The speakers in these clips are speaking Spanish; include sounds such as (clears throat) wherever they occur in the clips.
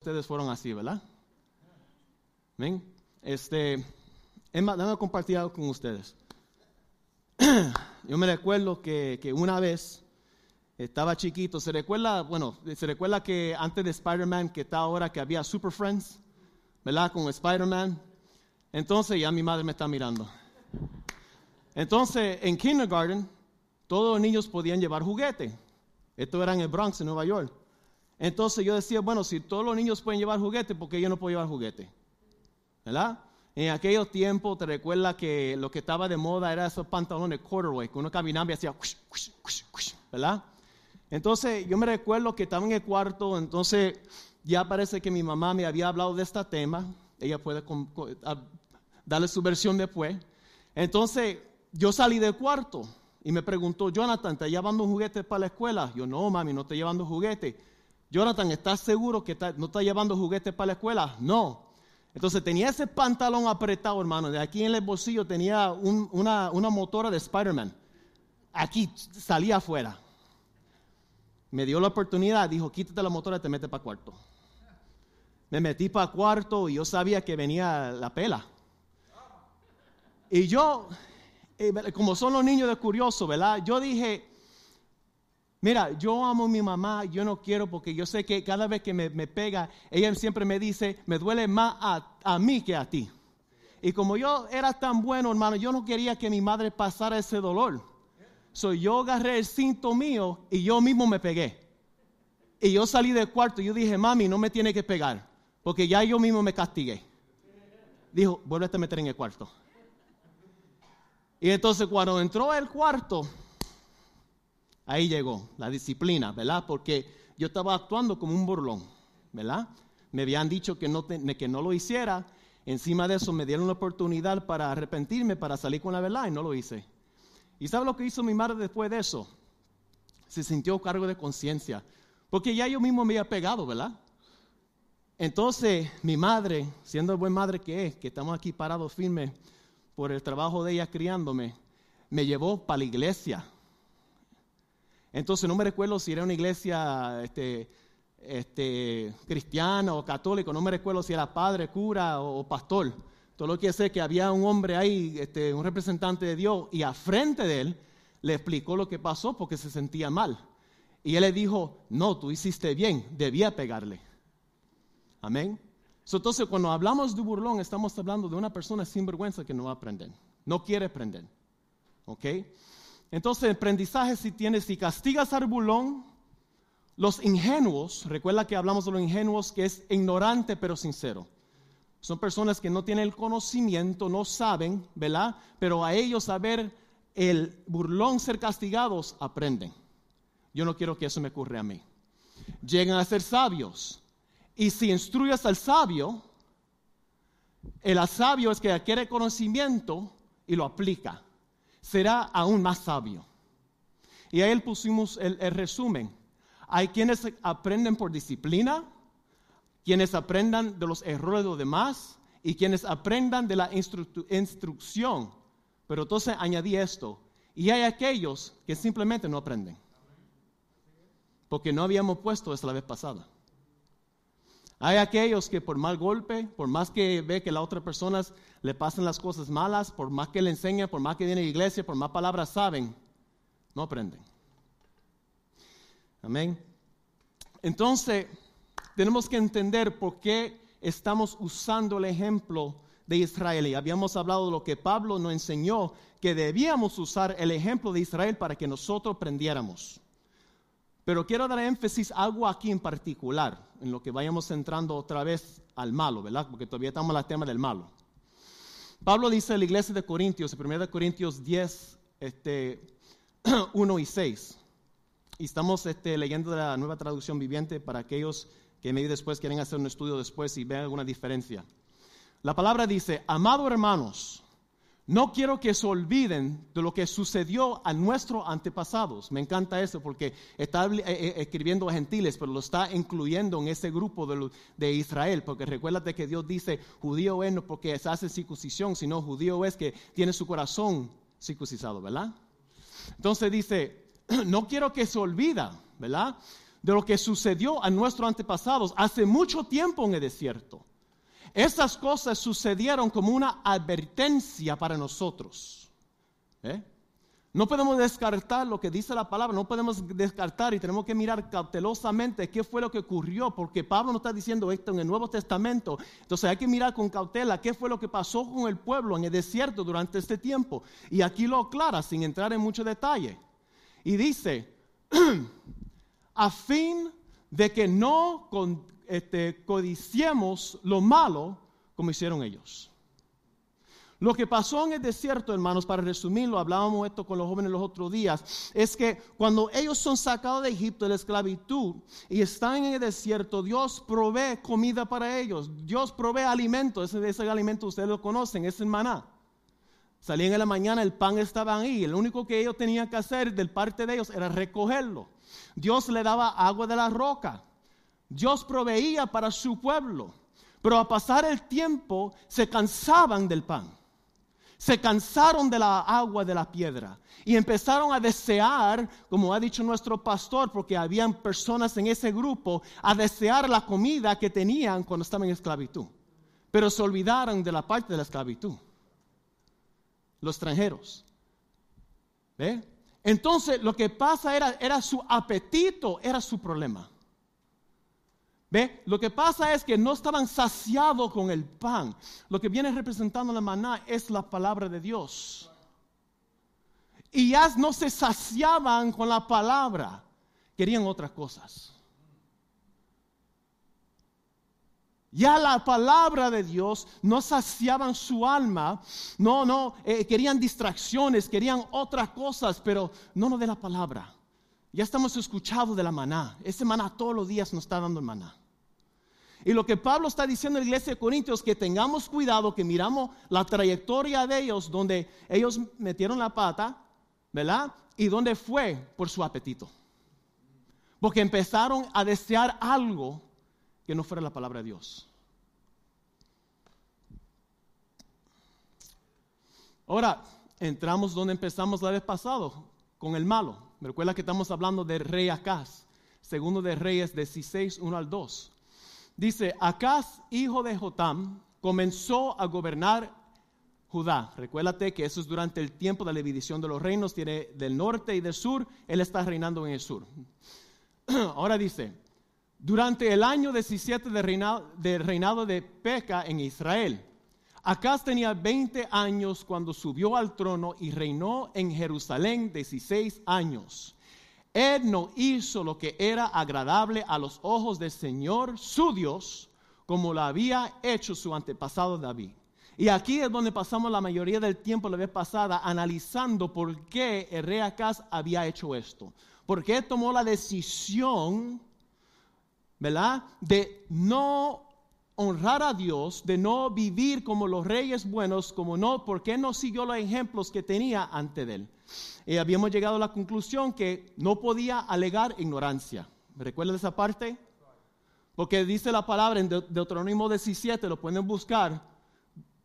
ustedes fueron así, ¿verdad? ¿Ven? Este, es más, déjame compartir algo con ustedes. (clears throat) Yo me recuerdo que, que, una vez estaba chiquito, se recuerda, bueno, se recuerda que antes de Spider-Man, que está ahora, que había Super Friends, ¿verdad? Con Spider-Man. Entonces ya mi madre me está mirando. Entonces, en kindergarten, todos los niños podían llevar juguete. Esto era en el Bronx, en Nueva York. Entonces yo decía, bueno, si todos los niños pueden llevar juguete, ¿por qué yo no puedo llevar juguete? ¿Verdad? En aquellos tiempos te recuerda que lo que estaba de moda era esos pantalones corduroy, que uno caminaba y hacía, ¿verdad? Entonces yo me recuerdo que estaba en el cuarto, entonces ya parece que mi mamá me había hablado de este tema, ella puede darle su versión después. Entonces yo salí del cuarto y me preguntó, Jonathan, ¿estás llevando juguete para la escuela? Yo, no, mami, no estoy llevando juguete. Jonathan, ¿estás seguro que no está llevando juguetes para la escuela? No. Entonces tenía ese pantalón apretado, hermano. De aquí en el bolsillo tenía una, motora de Spider-Man. Aquí salía afuera. Me dio la oportunidad, dijo, quítate la motora y te metes para cuarto. Me metí para cuarto y yo sabía que venía la pela. Y yo, eh, como son los niños de curioso, ¿verdad? Yo dije, Mira, yo amo a mi mamá, yo no quiero porque yo sé que cada vez que me, pega, ella siempre me dice, me duele más a, mí que a ti. Y como yo era tan bueno, hermano, yo no quería que mi madre pasara ese dolor. So, yo agarré el cinto mío y yo mismo me pegué. Y yo salí del cuarto y yo dije, mami, no me tiene que pegar, porque ya yo mismo me castigué. Dijo, vuelve a meter en el cuarto. Y entonces cuando entró al cuarto, Ahí llegó la disciplina, ¿verdad? Porque yo estaba actuando como un burlón, ¿verdad? Me habían dicho que no, que no lo hiciera. Encima de eso me dieron la oportunidad para arrepentirme, para salir con la verdad y no lo hice. ¿Y sabe lo que hizo mi madre después de eso? Se sintió cargo de conciencia. Porque ya yo mismo me había pegado, ¿verdad? Entonces, mi madre, siendo buen madre que es, que estamos aquí parados firmes por el trabajo de ella criándome, me llevó para la iglesia entonces no me recuerdo si era una iglesia este, este, cristiana o católica, no me recuerdo si era padre, cura o, pastor. Todo lo que sé es que había un hombre ahí, este, un representante de Dios, y a frente de él le explicó lo que pasó porque se sentía mal. Y él le dijo, no, tú hiciste bien, debía pegarle. Amén. entonces, cuando hablamos de burlón, estamos hablando de una persona sin vergüenza que no va a aprender, no quiere aprender. ¿Ok? Entonces, aprendizaje si tienes, si castigas al bulón, los ingenuos, recuerda que hablamos de los ingenuos que es ignorante pero sincero. Son personas que no tienen el conocimiento, no saben, ¿verdad? Pero a ellos saber el burlón ser castigados, aprenden. Yo no quiero que eso me ocurra a mí. Llegan a ser sabios. Y si instruyes al sabio, el sabio es que adquiere conocimiento y lo aplica será aún más sabio. Y ahí pusimos el, resumen. Hay quienes aprenden por disciplina, quienes aprendan de los errores de los demás y quienes aprendan de la instrucción. Pero entonces añadí esto. Y hay aquellos que simplemente no aprenden. Porque no habíamos puesto eso la vez pasada. Hay aquellos que por mal golpe, por más que ve que las otras personas le pasan las cosas malas, por más que le enseñan, por más que viene a la iglesia, por más palabras saben, no aprenden. Amén. Entonces, tenemos que entender por qué estamos usando el ejemplo de Israel. Y habíamos hablado de lo que Pablo nos enseñó, que debíamos usar el ejemplo de Israel para que nosotros aprendiéramos. Pero quiero dar énfasis a algo aquí en particular, en lo que vayamos entrando otra vez al malo, ¿verdad? Porque todavía estamos en el tema del malo. Pablo dice en la iglesia de Corintios, en 1 Corintios 10, este, (clears throat) 1 y 6. Y estamos este, leyendo la nueva traducción viviente para aquellos que medio después quieren hacer un estudio después y vean alguna diferencia. La palabra dice, amado hermanos, no quiero que se olviden de lo que sucedió a nuestros antepasados. Me encanta eso porque está eh, eh, escribiendo a gentiles, pero lo está incluyendo en ese grupo de, Israel. Porque recuérdate que Dios dice, judío es no porque se hace circuncisión, sino judío es que tiene su corazón circuncisado, ¿verdad? Entonces dice, (clears throat) no quiero que se olvida, ¿verdad? de lo que sucedió a nuestros antepasados hace mucho tiempo en el desierto. Esas cosas sucedieron como una advertencia para nosotros. ¿eh? No podemos descartar lo que dice la palabra, no podemos descartar y tenemos que mirar cautelosamente qué fue lo que ocurrió, porque Pablo no está diciendo esto en el Nuevo Testamento. Entonces hay que mirar con cautela qué fue lo que pasó con el pueblo en el desierto durante este tiempo. Y aquí lo aclara sin entrar en mucho detalle. Y dice, (clears throat) a fin de que no este, codiciemos lo malo como hicieron ellos. Lo que pasó en el desierto, hermanos, para resumirlo, hablábamos esto con los jóvenes los otros días, es que cuando ellos son sacados de Egipto de la esclavitud y están en el desierto, Dios provee comida para ellos, Dios provee alimento, ese, ese alimento ustedes lo conocen, es el maná. Salían en la mañana, el pan estaba ahí, el único que ellos tenían que hacer del parte de ellos era recogerlo. Dios le daba agua de la roca, Dios proveía para su pueblo, pero a pasar el tiempo se cansaban del pan se cansaron de la agua de la piedra y empezaron a desear, como ha dicho nuestro pastor, porque habían personas en ese grupo, a desear la comida que tenían cuando estaban en esclavitud. Pero se olvidaron de la parte de la esclavitud. Los extranjeros. ¿Ve? Entonces lo que pasa era, era su apetito, era su problema. ¿Ve? Lo que pasa es que no estaban saciados con el pan. Lo que viene representando la maná es la palabra de Dios. Y ya no se saciaban con la palabra, querían otras cosas. Ya la palabra de Dios no saciaban su alma, no, no, eh, querían distracciones, querían otras cosas, pero no lo de la palabra. Ya estamos escuchados de la maná. Ese maná todos los días nos está dando el maná. Y lo que Pablo está diciendo en la iglesia de Corintios, que tengamos cuidado, que miramos la trayectoria de ellos, donde ellos metieron la pata, ¿verdad? Y donde fue por su apetito. Porque empezaron a desear algo que no fuera la palabra de Dios. Ahora, entramos donde empezamos la vez pasado, con el malo. Recuerda que estamos hablando de rey Acaz, segundo de Reyes 16, 1 al 2. Dice, Acaz, hijo de Jotam, comenzó a gobernar Judá. Recuérdate que eso es durante el tiempo de la división de los reinos, tiene del norte y del sur, él está reinando en el sur. (clears throat) Ahora dice, durante el año 17 de reinado de, reinado de Peca en Israel, Acaz tenía 20 años cuando subió al trono y reinó en Jerusalén 16 años. Él no hizo lo que era agradable a los ojos del Señor, su Dios, como lo había hecho su antepasado David. Y aquí es donde pasamos la mayoría del tiempo la vez pasada analizando por qué Acaz había hecho esto. Porque él tomó la decisión, ¿verdad?, de no honrar a Dios, de no vivir como los reyes buenos, como no, porque no siguió los ejemplos que tenía ante él. Y habíamos llegado a la conclusión que no podía alegar ignorancia. ¿Me esa parte? Porque dice la palabra en Deuteronomio 17, lo pueden buscar,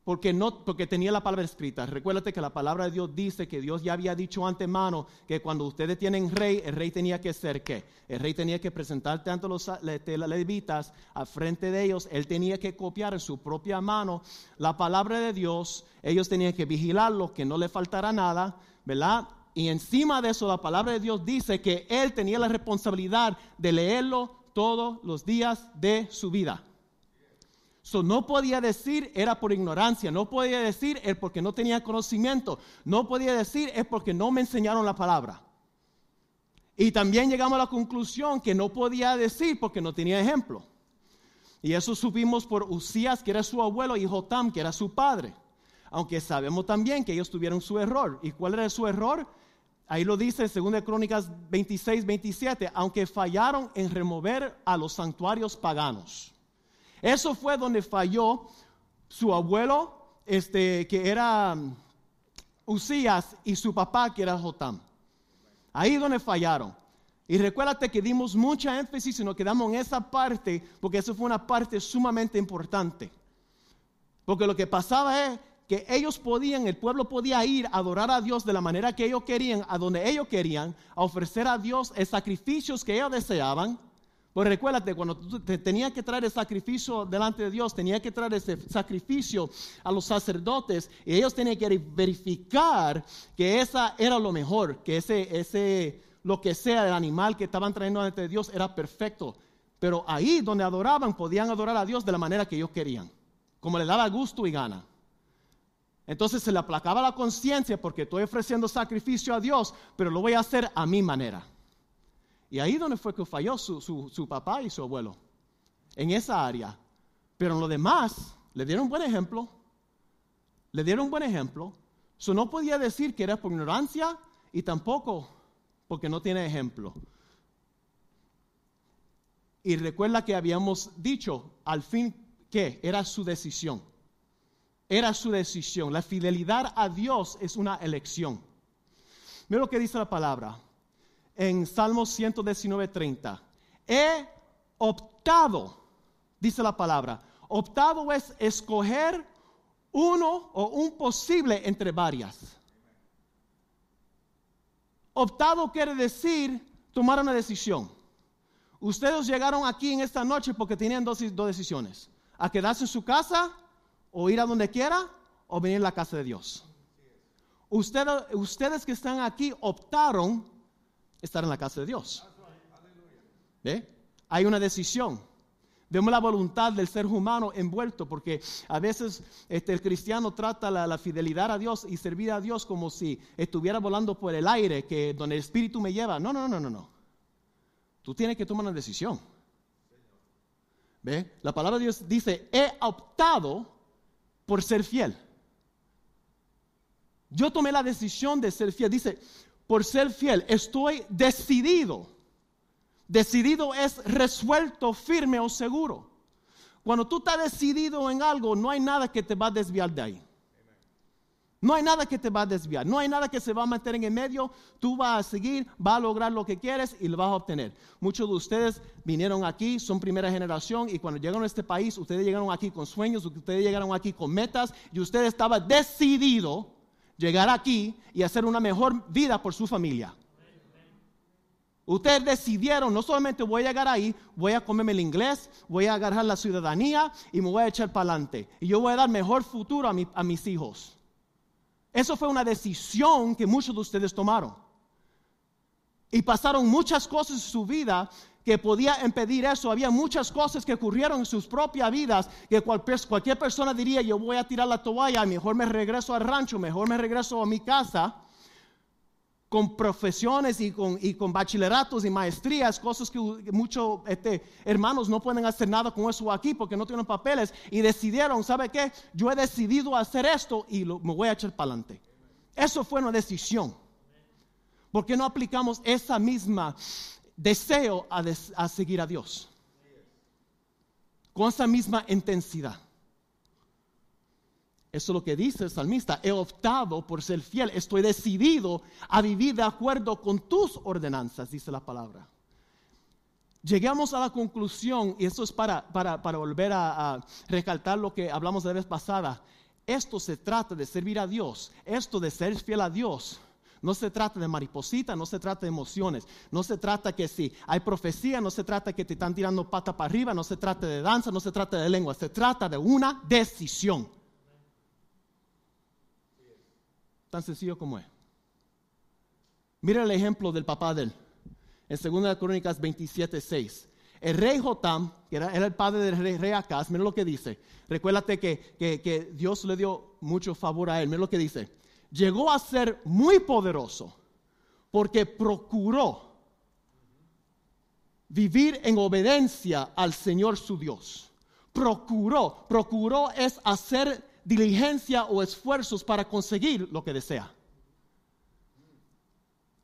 porque, no, porque tenía la palabra escrita. Recuérdate que la palabra de Dios dice que Dios ya había dicho antemano que cuando ustedes tienen rey, el rey tenía que ser qué? El rey tenía que presentar tanto los levitas a frente de ellos, él tenía que copiar en su propia mano la palabra de Dios, ellos tenían que vigilarlo, que no le faltara nada, ¿verdad? Y encima de eso la palabra de Dios dice que él tenía la responsabilidad de leerlo todos los días de su vida. So, no podía decir era por ignorancia, no podía decir es porque no tenía conocimiento, no podía decir es porque no me enseñaron la palabra. Y también llegamos a la conclusión que no podía decir porque no tenía ejemplo. Y eso supimos por Usías, que era su abuelo, y Jotam, que era su padre. Aunque sabemos también que ellos tuvieron su error. ¿Y cuál era su error? Ahí lo dice en 2 Crónicas 26, 27, aunque fallaron en remover a los santuarios paganos. Eso fue donde falló su abuelo, este, que era um, Usías, y su papá, que era Jotam. Ahí donde fallaron. Y recuérdate que dimos mucha énfasis y nos quedamos en esa parte, porque eso fue una parte sumamente importante. Porque lo que pasaba es que ellos podían, el pueblo podía ir a adorar a Dios de la manera que ellos querían, a donde ellos querían, a ofrecer a Dios sacrificios que ellos deseaban Pues recuérdate, cuando tú te tenías que traer el sacrificio delante de Dios, tenía que traer ese sacrificio a los sacerdotes y ellos tenían que verificar que esa era lo mejor, que ese, ese, lo que sea el animal que estaban trayendo delante de Dios era perfecto. Pero ahí donde adoraban, podían adorar a Dios de la manera que ellos querían, como le daba gusto y gana. Entonces se le aplacaba la conciencia porque estoy ofreciendo sacrificio a Dios, pero lo voy a hacer a mi manera. Y ahí donde fue que falló su, papá y su abuelo, en esa área. Pero en lo demás, le dieron un buen ejemplo, le dieron un buen ejemplo. Eso no podía decir que era por ignorancia y tampoco porque no tiene ejemplo. Y recuerda que habíamos dicho al fin que era su decisión. Era su decisión. La fidelidad a Dios es una elección. Mira lo que dice la palabra en Salmos 119, 30. He optado, dice la palabra, optado es escoger uno o un posible entre varias. Optado quiere decir tomar una decisión. Ustedes llegaron aquí en esta noche porque tenían dos, dos decisiones. A quedarse en su casa o ir a donde quiera o venir a la casa de Dios. Ustedes, ustedes que están aquí optaron estar en la casa de Dios. ¿Ve? Hay una decisión. Vemos la voluntad del ser humano envuelto, porque a veces este, el cristiano trata la, fidelidad a Dios y servir a Dios como si estuviera volando por el aire, que donde el Espíritu me lleva. No, no, no, no, no. Tú tienes que tomar una decisión. ¿Ve? La palabra de Dios dice, he optado por ser fiel. Yo tomé la decisión de ser fiel. Dice, por ser fiel. Estoy decidido. Decidido es resuelto, firme o seguro. Cuando tú estás decidido en algo, no hay nada que te va a desviar de ahí. No hay nada que te va a desviar, no hay nada que se va a meter en el medio. Tú vas a seguir, vas a lograr lo que quieres y lo vas a obtener. Muchos de ustedes vinieron aquí, son primera generación y cuando llegaron a este país, ustedes llegaron aquí con sueños, ustedes llegaron aquí con metas y usted estaba decidido llegar aquí y hacer una mejor vida por su familia. Ustedes decidieron, no solamente voy a llegar ahí, voy a comerme el inglés, voy a agarrar la ciudadanía y me voy a echar para adelante. Y yo voy a dar mejor futuro a mis hijos. Eso fue una decisión que muchos de ustedes tomaron. Y pasaron muchas cosas en su vida que podía impedir eso. Había muchas cosas que ocurrieron en sus propias vidas que cualquier persona diría, yo voy a tirar la toalla, mejor me regreso al rancho, mejor me regreso a mi casa con profesiones y con, y con bachilleratos y maestrías, cosas que muchos este, hermanos no pueden hacer nada con eso aquí porque no tienen papeles y decidieron, ¿sabe qué? Yo he decidido hacer esto y me voy a echar para adelante. Eso fue una decisión. ¿Por qué no aplicamos esa misma deseo a, seguir a Dios. Con esa misma intensidad. Eso es lo que dice el salmista. He optado por ser fiel. Estoy decidido a vivir de acuerdo con tus ordenanzas, dice la palabra. Llegamos a la conclusión, y esto es para, para, volver a, a, recalcar lo que hablamos la vez pasada. Esto se trata de servir a Dios. Esto de ser fiel a Dios no se trata de mariposita, no se trata de emociones, no se trata que si hay profecía, no se trata que te están tirando pata para arriba, no se trata de danza, no se trata de lengua, se trata de una decisión. Tan sencillo como es. Mira el ejemplo del papá de él. En 2 Crónicas 27, 6. El rey Jotam, que era, el padre del rey, rey Acaz, mira lo que dice. Recuérdate que, que Dios le dio mucho favor a él. Mira lo que dice llegó a ser muy poderoso porque procuró vivir en obediencia al Señor su Dios. Procuró, procuró es hacer diligencia o esfuerzos para conseguir lo que desea.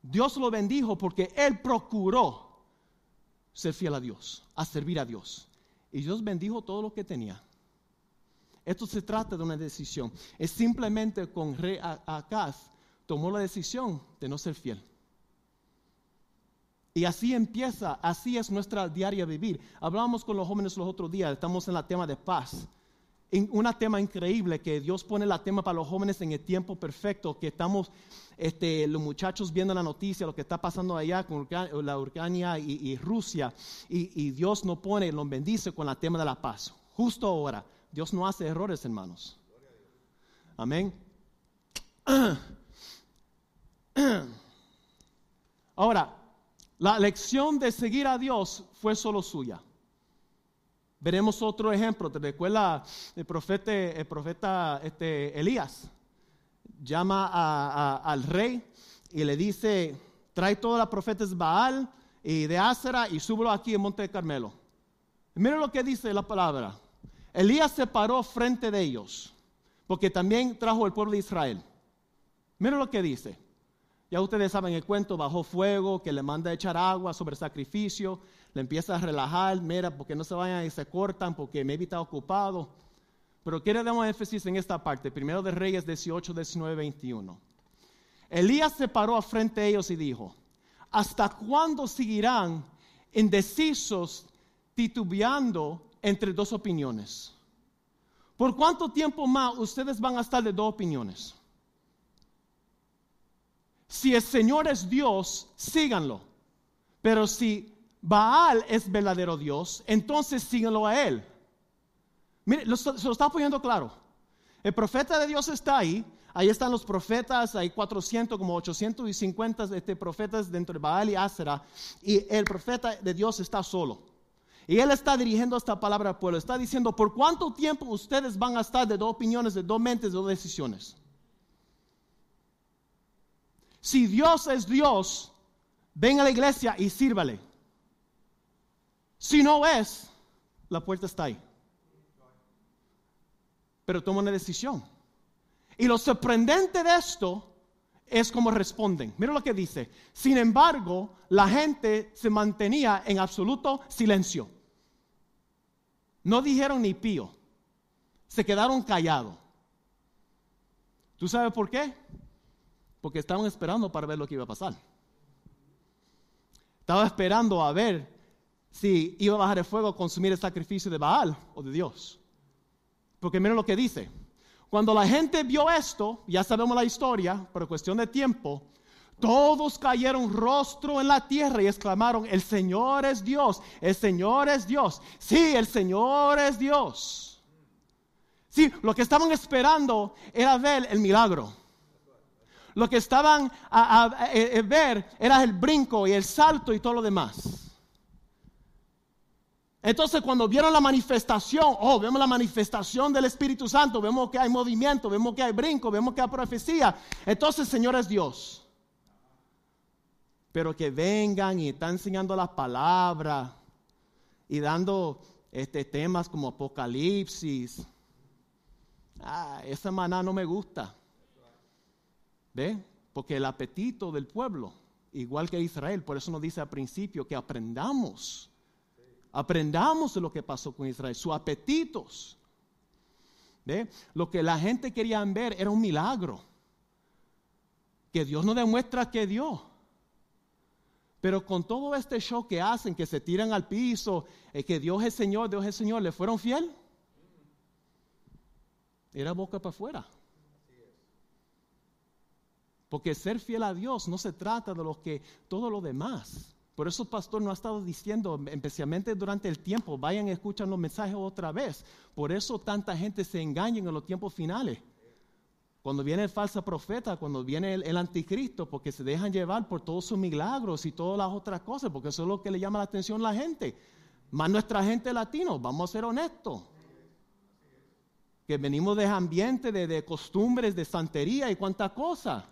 Dios lo bendijo porque él procuró ser fiel a Dios, a servir a Dios. Y Dios bendijo todo lo que tenía. Esto se trata de una decisión. Es simplemente con rey Acaz tomó la decisión de no ser fiel. Y así empieza, así es nuestra diaria vivir. Hablamos con los jóvenes los otros días, estamos en el tema de paz. Un tema increíble que Dios pone la tema para los jóvenes en el tiempo perfecto, que estamos este, los muchachos viendo la noticia, lo que está pasando allá con la Ucrania y, Rusia, y, Dios nos pone, nos bendice con el tema de la paz. Justo ahora, Dios no hace errores, hermanos. Amén. Ahora, la lección de seguir a Dios fue solo suya. Veremos otro ejemplo. ¿Te recuerda el profeta, el profeta este, Elías? Llama al rey y le dice, trae todos los profetas Baal y de Ásera y súbelo aquí en Monte Carmelo. Mira lo que dice la palabra. Elías se paró frente de ellos, porque también trajo el pueblo de Israel. Mira lo que dice. Ya ustedes saben el cuento, bajó fuego, que le manda a echar agua sobre sacrificio le empieza a relajar, mira, porque no se vayan y se cortan, porque me está ocupado. Pero quiero dar énfasis en esta parte, primero de Reyes 18, 19, 21. Elías se paró a frente de ellos y dijo, ¿hasta cuándo seguirán indecisos titubeando entre dos opiniones? ¿Por cuánto tiempo más ustedes van a estar de dos opiniones? Si el Señor es Dios, síganlo. Pero si Baal es verdadero Dios, entonces síguelo a él. Mire, se lo está poniendo claro. El profeta de Dios está ahí. Ahí están los profetas, hay 400, como 850 este, profetas dentro de Baal y Asera. Y el profeta de Dios está solo. Y él está dirigiendo esta palabra al pueblo. Está diciendo, ¿por cuánto tiempo ustedes van a estar de dos opiniones, de dos mentes, de dos decisiones? Si Dios es Dios, ven a la iglesia y sírvale. Si no es, la puerta está ahí. Pero toma una decisión. Y lo sorprendente de esto es cómo responden. Mira lo que dice. Sin embargo, la gente se mantenía en absoluto silencio. No dijeron ni pío. Se quedaron callados. ¿Tú sabes por qué? Porque estaban esperando para ver lo que iba a pasar. Estaba esperando a ver si iba a bajar el fuego a consumir el sacrificio de Baal o de Dios. Porque miren lo que dice. Cuando la gente vio esto, ya sabemos la historia, pero cuestión de tiempo, todos cayeron rostro en la tierra y exclamaron, el Señor es Dios, el Señor es Dios. Sí, el Señor es Dios. Sí, lo que estaban esperando era ver el milagro. Lo que estaban a, a ver era el brinco y el salto y todo lo demás. Entonces cuando vieron la manifestación, oh, vemos la manifestación del Espíritu Santo, vemos que hay movimiento, vemos que hay brinco, vemos que hay profecía. Entonces, Señor es Dios. Pero que vengan y están enseñando las palabras y dando este, temas como Apocalipsis. Ah, esa maná no me gusta. ¿Ve? Porque el apetito del pueblo, igual que Israel, por eso nos dice al principio que aprendamos Aprendamos de lo que pasó con Israel, sus apetitos. ¿Ve? Lo que la gente quería ver era un milagro. Que Dios no demuestra que dio. Pero con todo este show que hacen, que se tiran al piso, eh, que Dios es Señor, Dios es Señor, ¿le fueron fiel? Era boca para afuera. Porque ser fiel a Dios no se trata de lo que todo lo demás. Por eso el pastor no ha estado diciendo, especialmente durante el tiempo, vayan y escuchan los mensajes otra vez. Por eso tanta gente se engaña en los tiempos finales. Cuando viene el falso profeta, cuando viene el, anticristo, porque se dejan llevar por todos sus milagros y todas las otras cosas, porque eso es lo que le llama la atención a la gente. Más nuestra gente latino, vamos a ser honestos. Que venimos de ambiente, de, costumbres, de santería y cuánta cosa,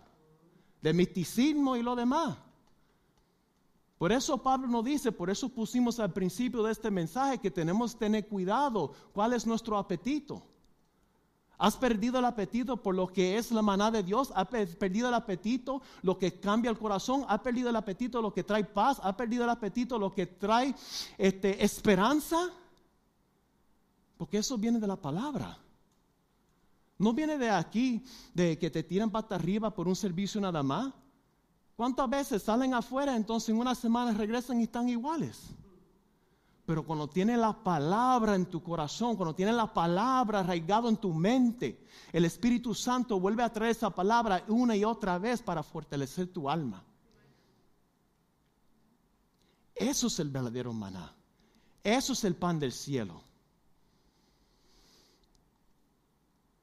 de misticismo y lo demás. Por eso Pablo nos dice, por eso pusimos al principio de este mensaje que tenemos que tener cuidado. ¿Cuál es nuestro apetito? ¿Has perdido el apetito por lo que es la maná de Dios? ¿Has perdido el apetito lo que cambia el corazón? ¿Has perdido el apetito lo que trae paz? ¿Has perdido el apetito lo que trae este, esperanza? Porque eso viene de la palabra. No viene de aquí, de que te tiran pata arriba por un servicio nada más. ¿Cuántas veces salen afuera, entonces en una semana regresan y están iguales? Pero cuando tienes la palabra en tu corazón, cuando tienes la palabra arraigado en tu mente, el Espíritu Santo vuelve a traer esa palabra una y otra vez para fortalecer tu alma. Eso es el verdadero maná. Eso es el pan del cielo.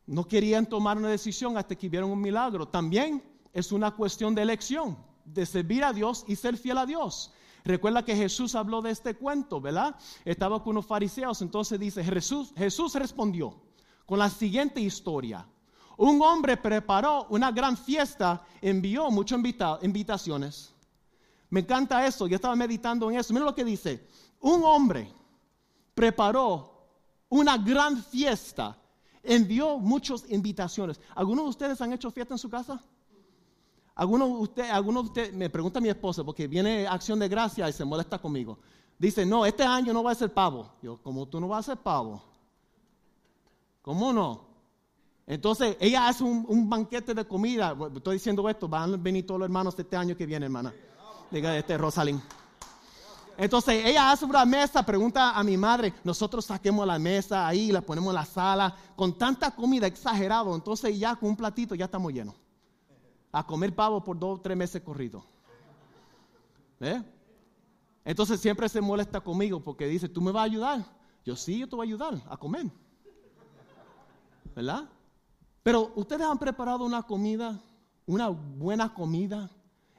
No querían tomar una decisión hasta que vieron un milagro. También es una cuestión de elección, de servir a Dios y ser fiel a Dios. Recuerda que Jesús habló de este cuento, ¿verdad? Estaba con unos fariseos, entonces dice, Jesús, Jesús respondió con la siguiente historia. Un hombre preparó una gran fiesta, envió muchas invitaciones. Me encanta eso, yo estaba meditando en eso. Mira lo que dice. Un hombre preparó una gran fiesta, envió muchas invitaciones. ¿Algunos de ustedes han hecho fiesta en su casa? Algunos de ustedes, algunos de ustedes, me pregunta mi esposa, porque viene acción de gracia y se molesta conmigo. Dice, no, este año no va a ser pavo. Yo, ¿cómo tú no vas a ser pavo? ¿Cómo no? Entonces, ella hace un, banquete de comida. Estoy diciendo esto, van a venir todos los hermanos este año que viene, hermana. Diga, este Rosalín. Entonces ella hace una mesa, pregunta a mi madre, nosotros saquemos la mesa ahí, la ponemos en la sala, con tanta comida exagerado, entonces ya con un platito ya estamos llenos a comer pavo por dos o tres meses corridos. ¿Eh? Entonces siempre se molesta conmigo porque dice, ¿tú me vas a ayudar? Yo sí, yo te voy a ayudar a comer. ¿Verdad? Pero ustedes han preparado una comida, una buena comida,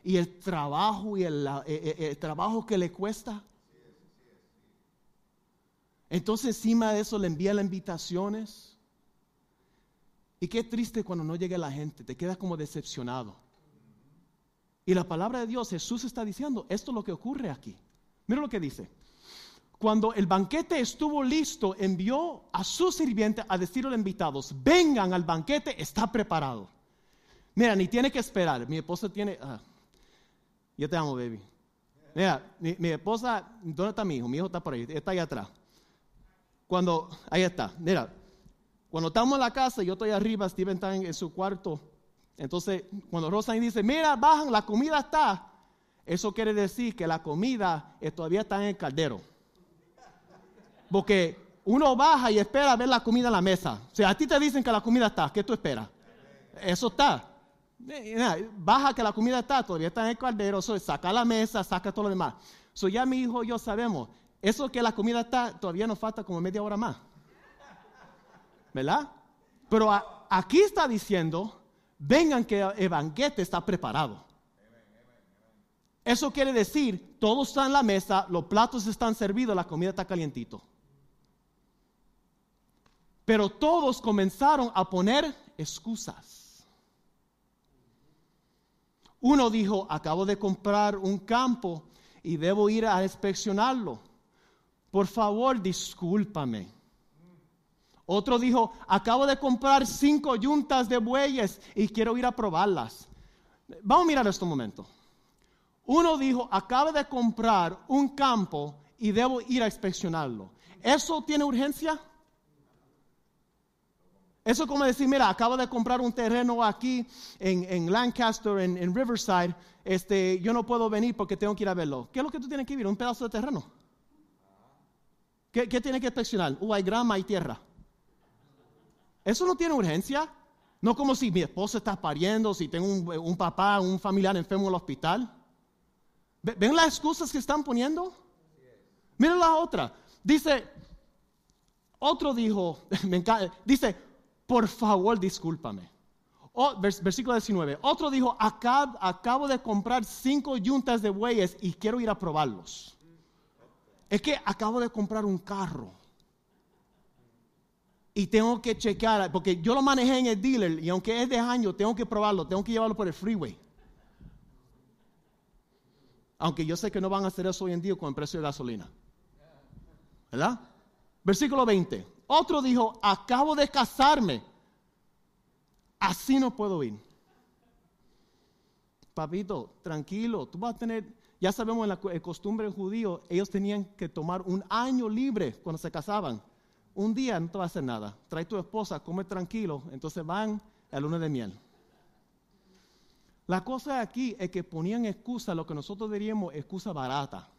y el trabajo y el, eh, eh, el trabajo que le cuesta. Entonces encima de eso le envía las invitaciones. Y qué triste cuando no llegue la gente, te quedas como decepcionado. Y la palabra de Dios, Jesús está diciendo, esto es lo que ocurre aquí. Mira lo que dice. Cuando el banquete estuvo listo, envió a sus sirvientes a decirle a los invitados, vengan al banquete, está preparado. Mira, ni tiene que esperar. Mi esposa tiene... Ah, yo te amo, baby. Mira, mi, mi, esposa, ¿dónde está mi hijo? Mi hijo está por ahí, está ahí atrás. Cuando, ahí está, mira, cuando estamos en la casa, yo estoy arriba, Steven está en, su cuarto. Entonces, cuando Rosalie dice, mira, bajan, la comida está. Eso quiere decir que la comida todavía está en el caldero. Porque uno baja y espera ver la comida en la mesa. O sea, a ti te dicen que la comida está, ¿qué tú esperas? Eso está. Baja que la comida está, todavía está en el caldero, saca la mesa, saca todo lo demás. So ya mi hijo y yo sabemos, eso que la comida está, todavía nos falta como media hora más. ¿Verdad? Pero aquí está diciendo, vengan que el banquete está preparado. Eso quiere decir, todos están en la mesa, los platos están servidos, la comida está calientito. Pero todos comenzaron a poner excusas. Uno dijo, acabo de comprar un campo y debo ir a inspeccionarlo. Por favor, discúlpame. Otro dijo, acabo de comprar cinco yuntas de bueyes y quiero ir a probarlas. Vamos a mirar esto un momento. Uno dijo, acabo de comprar un campo y debo ir a inspeccionarlo. ¿Eso tiene urgencia? Eso es como decir, mira, acabo de comprar un terreno aquí en, Lancaster, en, Riverside, este, yo no puedo venir porque tengo que ir a verlo. ¿Qué es lo que tú tienes que ir? Un pedazo de terreno. ¿Qué, qué tienes que inspeccionar? Uh, hay grama y tierra. Eso no tiene urgencia. No como si mi esposa está pariendo, si tengo un, papá, un familiar enfermo en el hospital. ¿Ven las excusas que están poniendo? Miren la otra. Dice, otro dijo, (laughs) me dice, por favor discúlpame. versículo 19. Otro dijo, acabo de comprar cinco yuntas de bueyes y quiero ir a probarlos. Es que acabo de comprar un carro y tengo que chequear, porque yo lo manejé en el dealer y aunque es de año, tengo que probarlo, tengo que llevarlo por el freeway. Aunque yo sé que no van a hacer eso hoy en día con el precio de gasolina. ¿Verdad? Versículo 20. Otro dijo, acabo de casarme. Así no puedo ir. Papito, tranquilo, tú vas a tener, ya sabemos en la costumbre judío, ellos tenían que tomar un año libre cuando se casaban un día no te va a hacer nada. Trae tu esposa, come tranquilo, entonces van al lunes de miel. La cosa aquí es que ponían excusa, lo que nosotros diríamos excusa barata.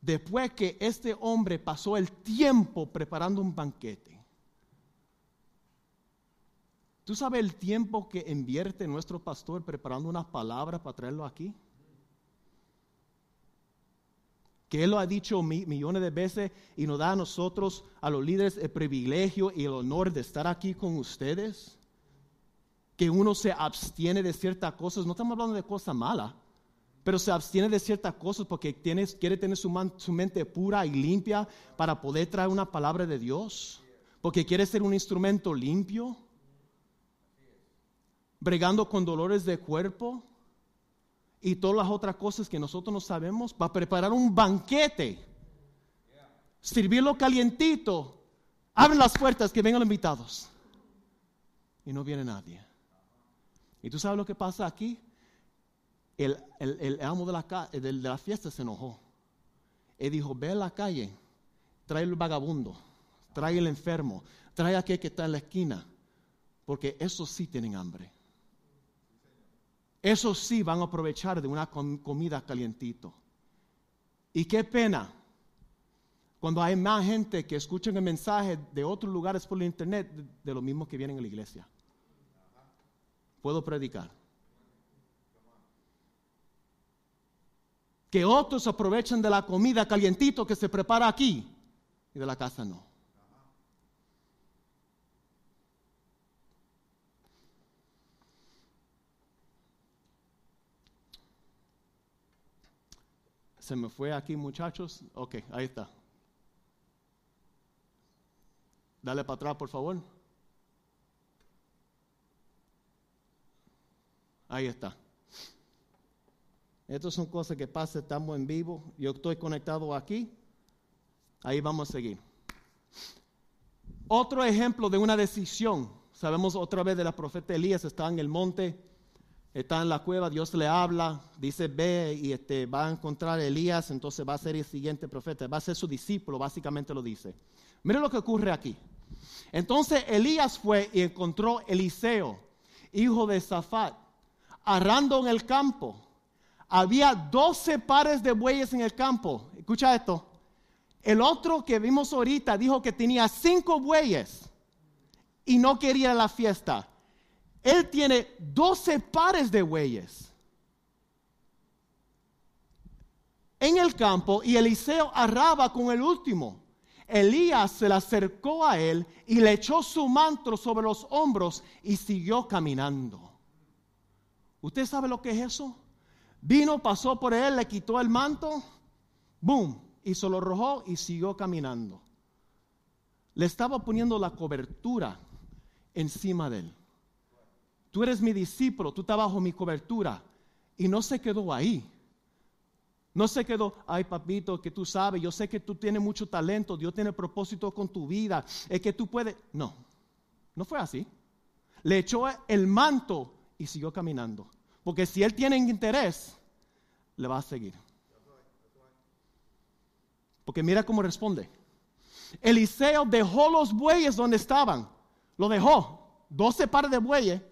después que este hombre pasó el tiempo preparando un banquete. ¿Tú sabes el tiempo que invierte nuestro pastor preparando unas palabras para traerlo aquí? Que Él lo ha dicho millones de veces y nos da a nosotros, a los líderes, el privilegio y el honor de estar aquí con ustedes. Que uno se abstiene de ciertas cosas, no estamos hablando de cosas malas pero se abstiene de ciertas cosas porque quiere tener su, mente pura y limpia para poder traer una palabra de Dios, porque quiere ser un instrumento limpio, bregando con dolores de cuerpo y todas las otras cosas que nosotros no sabemos, para preparar un banquete, servirlo calientito, abren las puertas que vengan los invitados y no viene nadie. ¿Y tú sabes lo que pasa aquí? el, amo de la, de, la fiesta se enojó. Y dijo, ve a la calle, trae el vagabundo, trae el enfermo, trae aquel que está en la esquina, porque esos sí tienen hambre. Esos sí van a aprovechar de una comida calientito. Y qué pena cuando hay más gente que escuchan el mensaje de otros lugares por el internet de, de lo mismo que vienen a la iglesia. Puedo predicar. que otros aprovechan de la comida calientito que se prepara aquí y de la casa no. Se me fue aquí muchachos. Ok, ahí está. Dale para atrás, por favor. Ahí está. Estas son cosas que pasan, estamos en vivo. Yo estoy conectado aquí. Ahí vamos a seguir. Otro ejemplo de una decisión. Sabemos otra vez de la profeta Elías, está en el monte, está en la cueva, Dios le habla, dice ve y este, va a encontrar a Elías, entonces va a ser el siguiente profeta, va a ser su discípulo, básicamente lo dice. Mire lo que ocurre aquí. Entonces Elías fue y encontró Eliseo, hijo de Zafat, arrando en el campo había 12 pares de bueyes en el campo. Escucha esto. El otro que vimos ahorita dijo que tenía cinco bueyes y no quería la fiesta. Él tiene 12 pares de bueyes en el campo y Eliseo arraba con el último. Elías se le acercó a él y le echó su manto sobre los hombros y siguió caminando. ¿Usted sabe lo que es eso? Vino, pasó por él, le quitó el manto, boom, y se lo arrojó y siguió caminando. Le estaba poniendo la cobertura encima de él. Tú eres mi discípulo, tú estás bajo mi cobertura. Y no se quedó ahí. No se quedó, ay papito, que tú sabes, yo sé que tú tienes mucho talento, Dios tiene propósito con tu vida, es que tú puedes. No, no fue así. Le echó el manto y siguió caminando. Porque si él tiene interés, le va a seguir. Porque mira cómo responde. Eliseo dejó los bueyes donde estaban. Lo dejó. Doce pares de bueyes.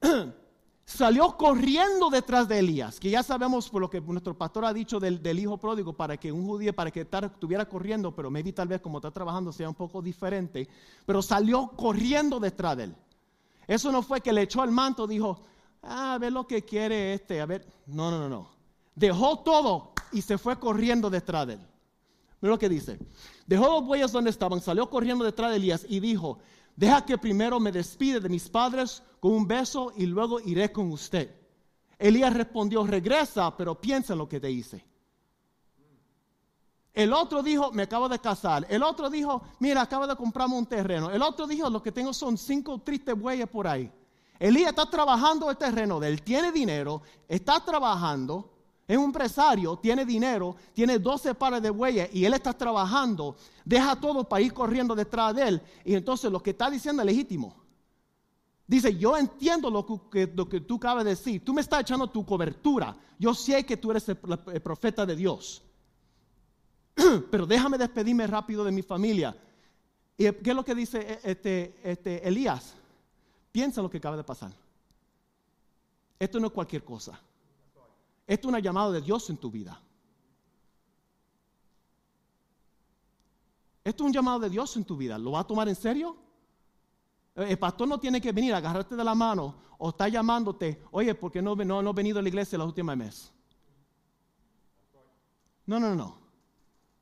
(clears throat) Salió corriendo detrás de Elías, que ya sabemos por lo que nuestro pastor ha dicho del, hijo pródigo, para que un judío, para que estuviera corriendo, pero maybe tal vez como está trabajando sea un poco diferente, pero salió corriendo detrás de él. Eso no fue que le echó el manto, dijo, ah, a ver lo que quiere este, a ver. No, no, no, no. Dejó todo y se fue corriendo detrás de él. Mira lo que dice. Dejó los bueyes donde estaban, salió corriendo detrás de Elías y dijo, deja que primero me despide de mis padres con un beso y luego iré con usted. Elías respondió, regresa, pero piensa en lo que te hice. El otro dijo, me acabo de casar. El otro dijo, mira, acabo de comprarme un terreno. El otro dijo, lo que tengo son cinco tristes bueyes por ahí. Elías está trabajando el terreno él, tiene dinero, está trabajando, es un empresario, tiene dinero, tiene 12 pares de bueyes y él está trabajando, deja todo para ir corriendo detrás de él. Y entonces lo que está diciendo es legítimo. Dice, yo entiendo lo que, tú acabas de decir, tú me estás echando tu cobertura, yo sé que tú eres el, profeta de Dios, (clears throat) pero déjame despedirme rápido de mi familia. ¿Y qué es lo que dice eh, este, este Elías? Piensa lo que acaba de pasar. Esto no es cualquier cosa. Esto es una llamada de Dios en tu vida. Esto es un llamado de Dios en tu vida. ¿Lo va a tomar en serio? El pastor no tiene que venir a agarrarte de la mano o está llamándote, oye, ¿por qué no, no, no he venido a la iglesia la última mes? No, no, no.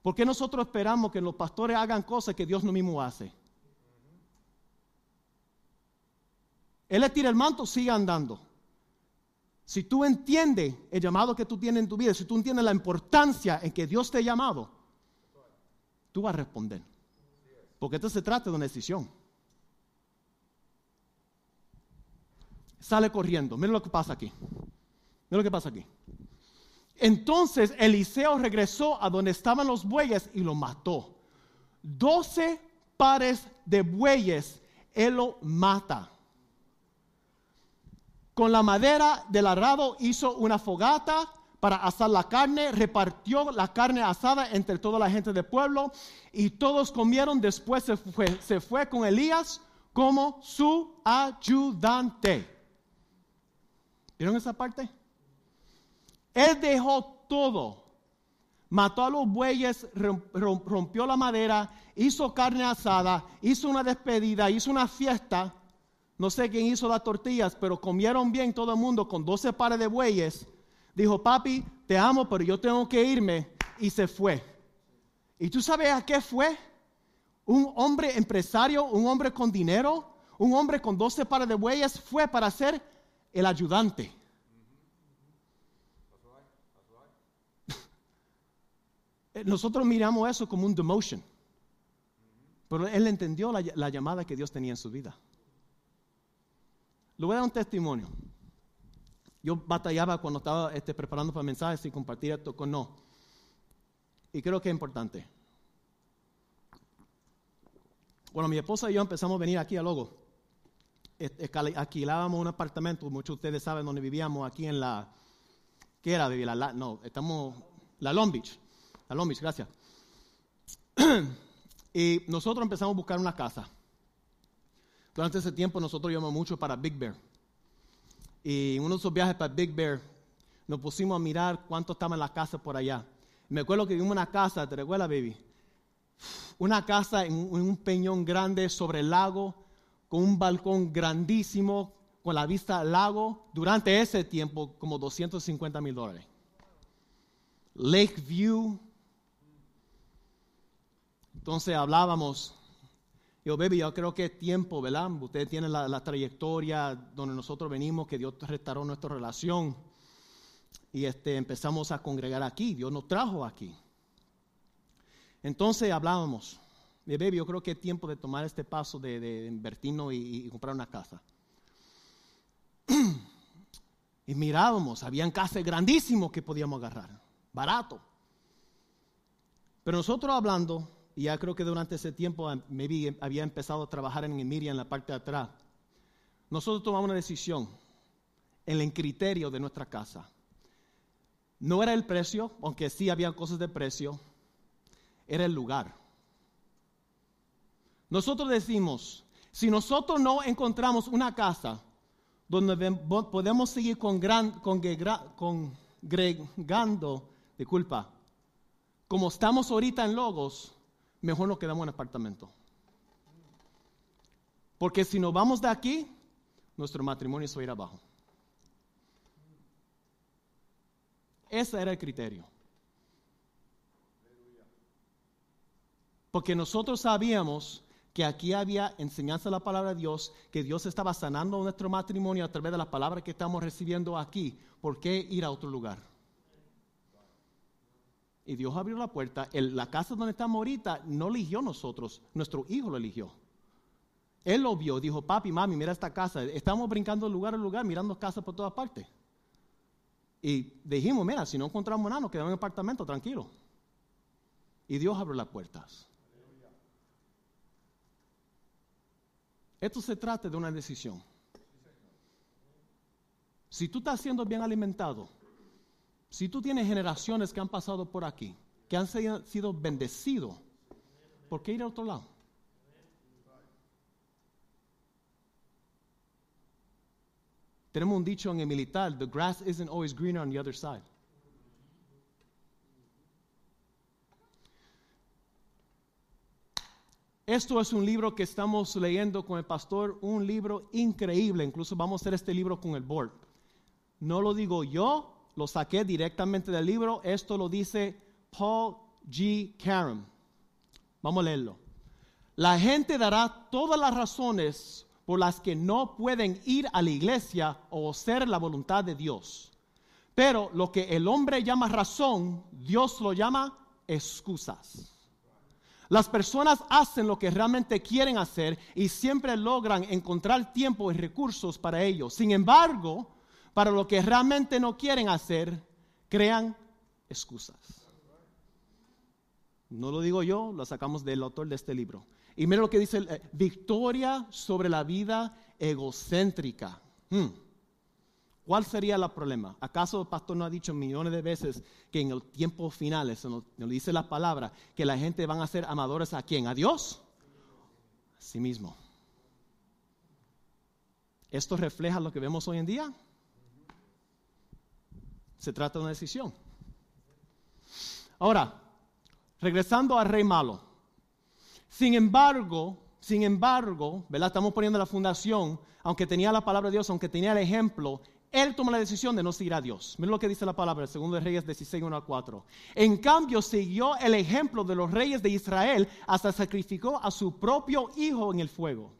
¿Por qué nosotros esperamos que los pastores hagan cosas que Dios no mismo hace? Él le tira el manto, sigue andando. Si tú entiendes el llamado que tú tienes en tu vida, si tú entiendes la importancia en que Dios te ha llamado, tú vas a responder. Porque esto se trata de una decisión. Sale corriendo. Mira lo que pasa aquí. Mira lo que pasa aquí. Entonces Eliseo regresó a donde estaban los bueyes y lo mató. Doce pares de bueyes, él lo mata. Con la madera del arado hizo una fogata para asar la carne, repartió la carne asada entre toda la gente del pueblo y todos comieron. Después se fue, con Elías como su ayudante. ¿Vieron esa parte? Él dejó todo. Mató a los bueyes, rompió la madera, hizo carne asada, hizo una despedida, hizo una fiesta. No sé quién hizo las tortillas, pero comieron bien todo el mundo con 12 pares de bueyes. Dijo, papi, te amo, pero yo tengo que irme. Y se fue. ¿Y tú sabes a qué fue? Un hombre empresario, un hombre con dinero, un hombre con 12 pares de bueyes, fue para ser el ayudante. (laughs) Nosotros miramos eso como un demotion. Pero él entendió la, llamada que Dios tenía en su vida. Le voy a dar un testimonio. Yo batallaba cuando estaba este, preparando para mensajes y compartir esto con no. Y creo que es importante. Bueno, mi esposa y yo empezamos a venir aquí a Logo. Alquilábamos un apartamento, muchos de ustedes saben dónde vivíamos, aquí en la... ¿Qué era? La, no, estamos... La Long Beach a gracias. (clears throat) y nosotros empezamos a buscar una casa. Durante ese tiempo nosotros íbamos mucho para Big Bear. Y en uno de esos viajes para Big Bear nos pusimos a mirar cuánto estaba en la casa por allá. Me acuerdo que vimos una casa, ¿te recuerdas, baby? Una casa en un peñón grande sobre el lago, con un balcón grandísimo, con la vista al lago. Durante ese tiempo, como 250 mil dólares. Lake View, entonces hablábamos, yo, baby, yo creo que es tiempo, ¿verdad? Ustedes tienen la, trayectoria donde nosotros venimos, que Dios restauró nuestra relación. Y este, empezamos a congregar aquí, Dios nos trajo aquí. Entonces hablábamos, baby, yo creo que es tiempo de tomar este paso de, invertirnos y, y comprar una casa. (clears throat) y mirábamos, habían casas grandísimos que podíamos agarrar, barato. Pero nosotros hablando, y ya creo que durante ese tiempo maybe había empezado a trabajar en Emiria en la parte de atrás. Nosotros tomamos una decisión en el criterio de nuestra casa. No era el precio, aunque sí había cosas de precio, era el lugar. Nosotros decimos, si nosotros no encontramos una casa donde podemos seguir con congregando, disculpa, como estamos ahorita en Logos, mejor nos quedamos en apartamento. Porque si nos vamos de aquí, nuestro matrimonio se va a ir abajo. Ese era el criterio. Porque nosotros sabíamos que aquí había enseñanza de la palabra de Dios, que Dios estaba sanando nuestro matrimonio a través de las palabras que estamos recibiendo aquí. ¿Por qué ir a otro lugar? Y Dios abrió la puerta. la casa donde estamos ahorita no eligió nosotros, nuestro hijo lo eligió. Él lo vio, dijo, papi, mami, mira esta casa. Estamos brincando de lugar a lugar, mirando casas por todas partes. Y dijimos, mira, si no encontramos nada, nos quedamos en el apartamento, tranquilo. Y Dios abrió las puertas. Esto se trata de una decisión. Si tú estás siendo bien alimentado, si tú tienes generaciones que han pasado por aquí, que han sido bendecidos, ¿por qué ir a otro lado? Tenemos un dicho en el militar, the grass isn't always greener on the other side. esto es un libro que estamos leyendo con el pastor, un libro increíble. Incluso vamos a hacer este libro con el board. No lo digo yo, lo saqué directamente del libro. Esto lo dice Paul G. Karam. Vamos a leerlo. La gente dará todas las razones por las que no pueden ir a la iglesia o hacer la voluntad de Dios. Pero lo que el hombre llama razón, Dios lo llama excusas. Las personas hacen lo que realmente quieren hacer y siempre logran encontrar tiempo y recursos para ello. Sin embargo, para lo que realmente no quieren hacer, crean excusas. No lo digo yo, lo sacamos del autor de este libro. Y mira lo que dice, eh, victoria sobre la vida egocéntrica. Hmm. ¿Cuál sería el problema? ¿Acaso el pastor no ha dicho millones de veces que en el tiempo final, eso nos, dice la palabra, que la gente van a ser amadores a quién? ¿A Dios? A sí mismo. ¿Esto refleja lo que vemos hoy en día? Se trata de una decisión. Ahora, regresando al rey malo. Sin embargo, sin embargo, ¿verdad? Estamos poniendo la fundación, aunque tenía la palabra de Dios, aunque tenía el ejemplo, él toma la decisión de no seguir a Dios. Miren lo que dice la palabra, segundo de Reyes 16, 1 a 4. En cambio, siguió el ejemplo de los reyes de Israel hasta sacrificó a su propio hijo en el fuego.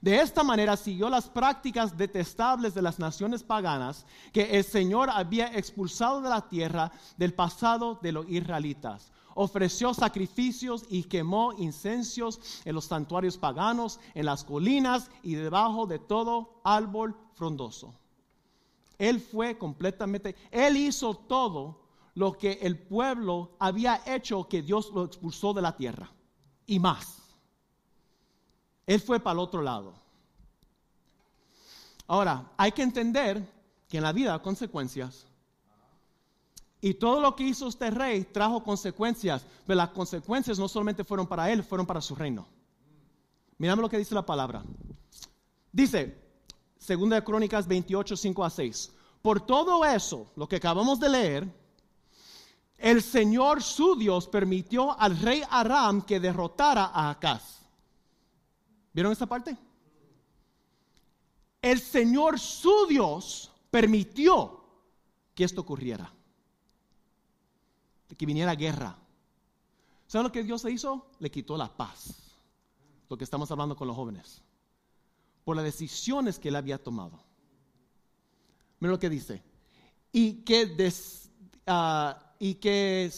De esta manera siguió las prácticas detestables de las naciones paganas que el Señor había expulsado de la tierra del pasado de los israelitas. Ofreció sacrificios y quemó incensios en los santuarios paganos, en las colinas y debajo de todo árbol frondoso. Él fue completamente, Él hizo todo lo que el pueblo había hecho que Dios lo expulsó de la tierra y más. Él fue para el otro lado. Ahora, hay que entender que en la vida hay consecuencias. Y todo lo que hizo este rey trajo consecuencias, pero las consecuencias no solamente fueron para él, fueron para su reino. Miramos lo que dice la palabra. Dice, Segunda de Crónicas 28, 5 a 6. Por todo eso, lo que acabamos de leer, el Señor su Dios permitió al rey Aram que derrotara a Acaz. ¿Vieron esta parte? El Señor su Dios permitió que esto ocurriera. Que viniera guerra. ¿Saben lo que Dios hizo? Le quitó la paz. Lo que estamos hablando con los jóvenes por las decisiones que él había tomado. Mira lo que dice. Y que, des, uh, y que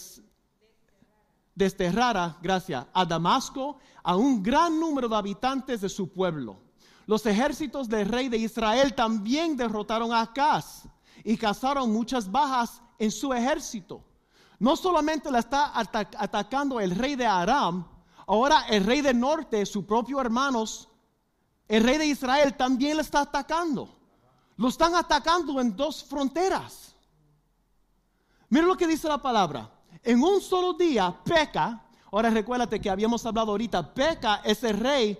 desterrara, gracias, a Damasco a un gran número de habitantes de su pueblo. Los ejércitos del rey de Israel también derrotaron a Acaz y cazaron muchas bajas en su ejército. No solamente la está atacando el rey de Aram, ahora el rey del norte, sus propios hermanos, el rey de Israel también le está atacando. Lo están atacando en dos fronteras. Mira lo que dice la palabra. En un solo día peca. Ahora recuérdate que habíamos hablado ahorita. Peca es el rey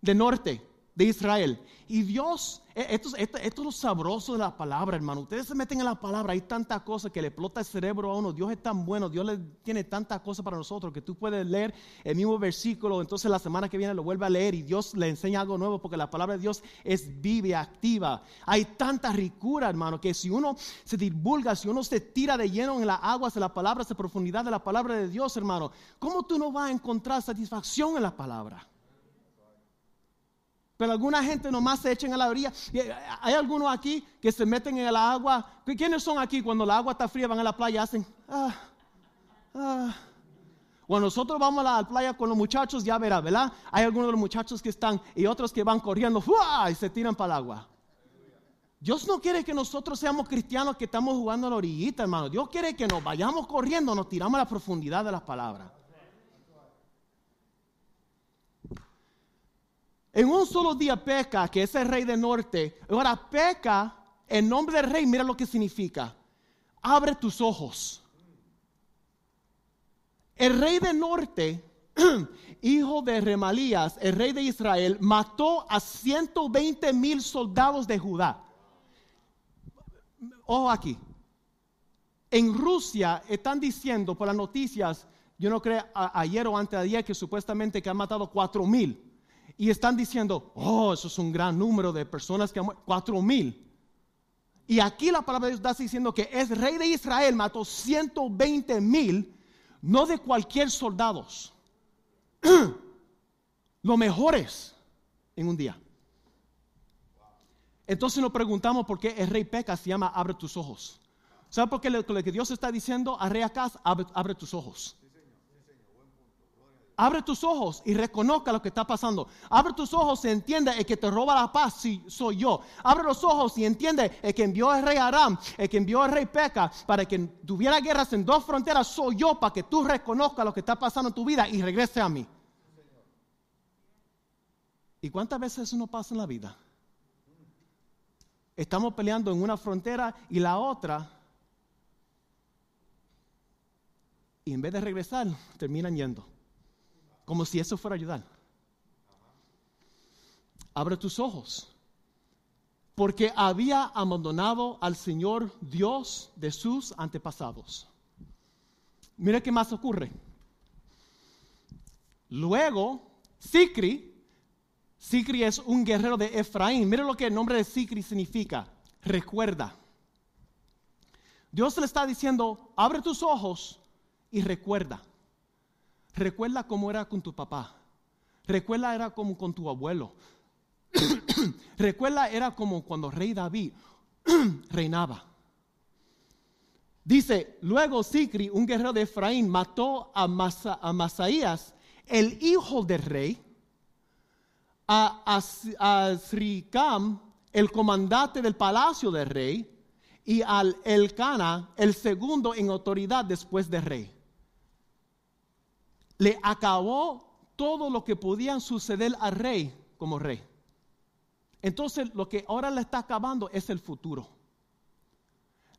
del norte de Israel. Y Dios, e, esto, es lo sabroso de la palabra, hermano. Ustedes se meten en la palabra, hay tanta cosa que le explota el cerebro a uno. Dios es tan bueno, Dios le tiene tantas cosas para nosotros que tú puedes leer el mismo versículo, entonces la semana que viene lo vuelve a leer y Dios le enseña algo nuevo porque la palabra de Dios es viva, activa. Hay tanta ricura, hermano, que si uno se divulga, si uno se tira de lleno en las aguas de la palabra, de profundidad de la palabra de Dios, hermano, ¿cómo tú no vas a encontrar satisfacción en la palabra? Pero alguna gente nomás se echan a la orilla. Eh, hay algunos aquí que se meten en el agua. ¿Quiénes son aquí cuando la agua está fría van a la playa hacen? Ah, ah. Cuando nosotros vamos a la playa con los muchachos, ya verá, ¿verdad? Hay algunos de los muchachos que están y otros que van corriendo y se tiran para el agua. Dios no quiere que nosotros seamos cristianos que estamos jugando a la orillita, hermano. Dios quiere que nos vayamos corriendo, nos tiramos a la profundidad de las palabras. En un solo día peca, que es el rey del norte. Ahora peca en nombre del rey, mira lo que significa. Abre tus ojos. El rey del norte, (clears throat) hijo de Remalías, el rey de Israel, mató a 120 mil soldados de Judá. Ojo aquí. En Rusia están diciendo por las noticias yo no creo ayer o antes de ayer que supuestamente que han matado cuatro mil. Y están diciendo, oh, eso es un gran número de personas que han muerto, cuatro mil. Y aquí la palabra de Dios está diciendo que es rey de Israel, mató 120 mil, no de cualquier soldados, (clears throat) los mejores en un día. Entonces nos preguntamos por qué el rey peca se llama abre tus ojos. ¿Sabe por qué lo, que Dios está diciendo a rey Acaz, abre tus ojos? Abre tus ojos y reconozca lo que está pasando. Abre tus ojos y entiende el que te roba la paz si soy yo. Abre los ojos y entiende el que envió al rey Aram, el que envió al rey Peca para que tuviera guerras en dos fronteras soy yo para que tú reconozcas lo que está pasando en tu vida y regrese a mí. ¿Y cuántas veces eso no pasa en la vida? Estamos peleando en una frontera y la otra. Y en vez de regresar, terminan yendo. Como si eso fuera a ayudar. Abre tus ojos. Porque había abandonado al Señor Dios de sus antepasados. Mira qué más ocurre. Luego, Sicri, Sicri es un guerrero de Efraín. Mira lo que el nombre de Sicri significa. Recuerda. Dios le está diciendo, abre tus ojos y recuerda. Recuerda cómo era con tu papá. Recuerda era como con tu abuelo. (clears throat) Recuerda era como cuando rey David (clears throat) reinaba. Dice, luego Sicri, un guerrero de Efraín, mató a, Masaías, el hijo del rey, a, Srikam, el comandante del palacio del rey, y al Elcana, el segundo en autoridad después del rey le acabó todo lo que podían suceder al rey como rey. Entonces lo que ahora le está acabando es el futuro.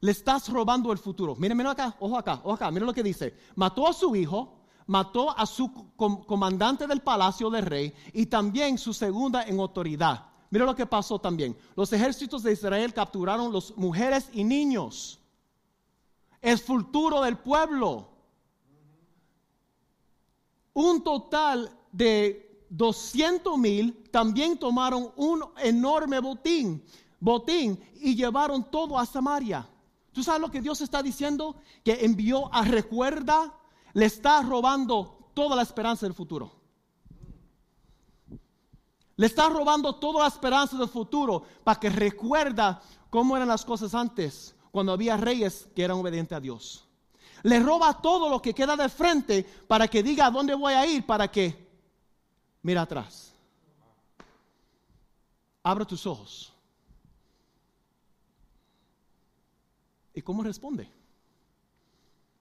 Le estás robando el futuro. Miren, miren acá, ojo acá, ojo acá, miren lo que dice. Mató a su hijo, mató a su comandante del palacio del rey y también su segunda en autoridad. Miren lo que pasó también. Los ejércitos de Israel capturaron las mujeres y niños. El futuro del pueblo un total de 200 mil también tomaron un enorme botín, botín y llevaron todo a Samaria. ¿Tú sabes lo que Dios está diciendo? Que envió a recuerda, le está robando toda la esperanza del futuro. Le está robando toda la esperanza del futuro para que recuerda cómo eran las cosas antes, cuando había reyes que eran obedientes a Dios le roba todo lo que queda de frente para que diga a dónde voy a ir, para que mira atrás. Abre tus ojos. ¿Y cómo responde?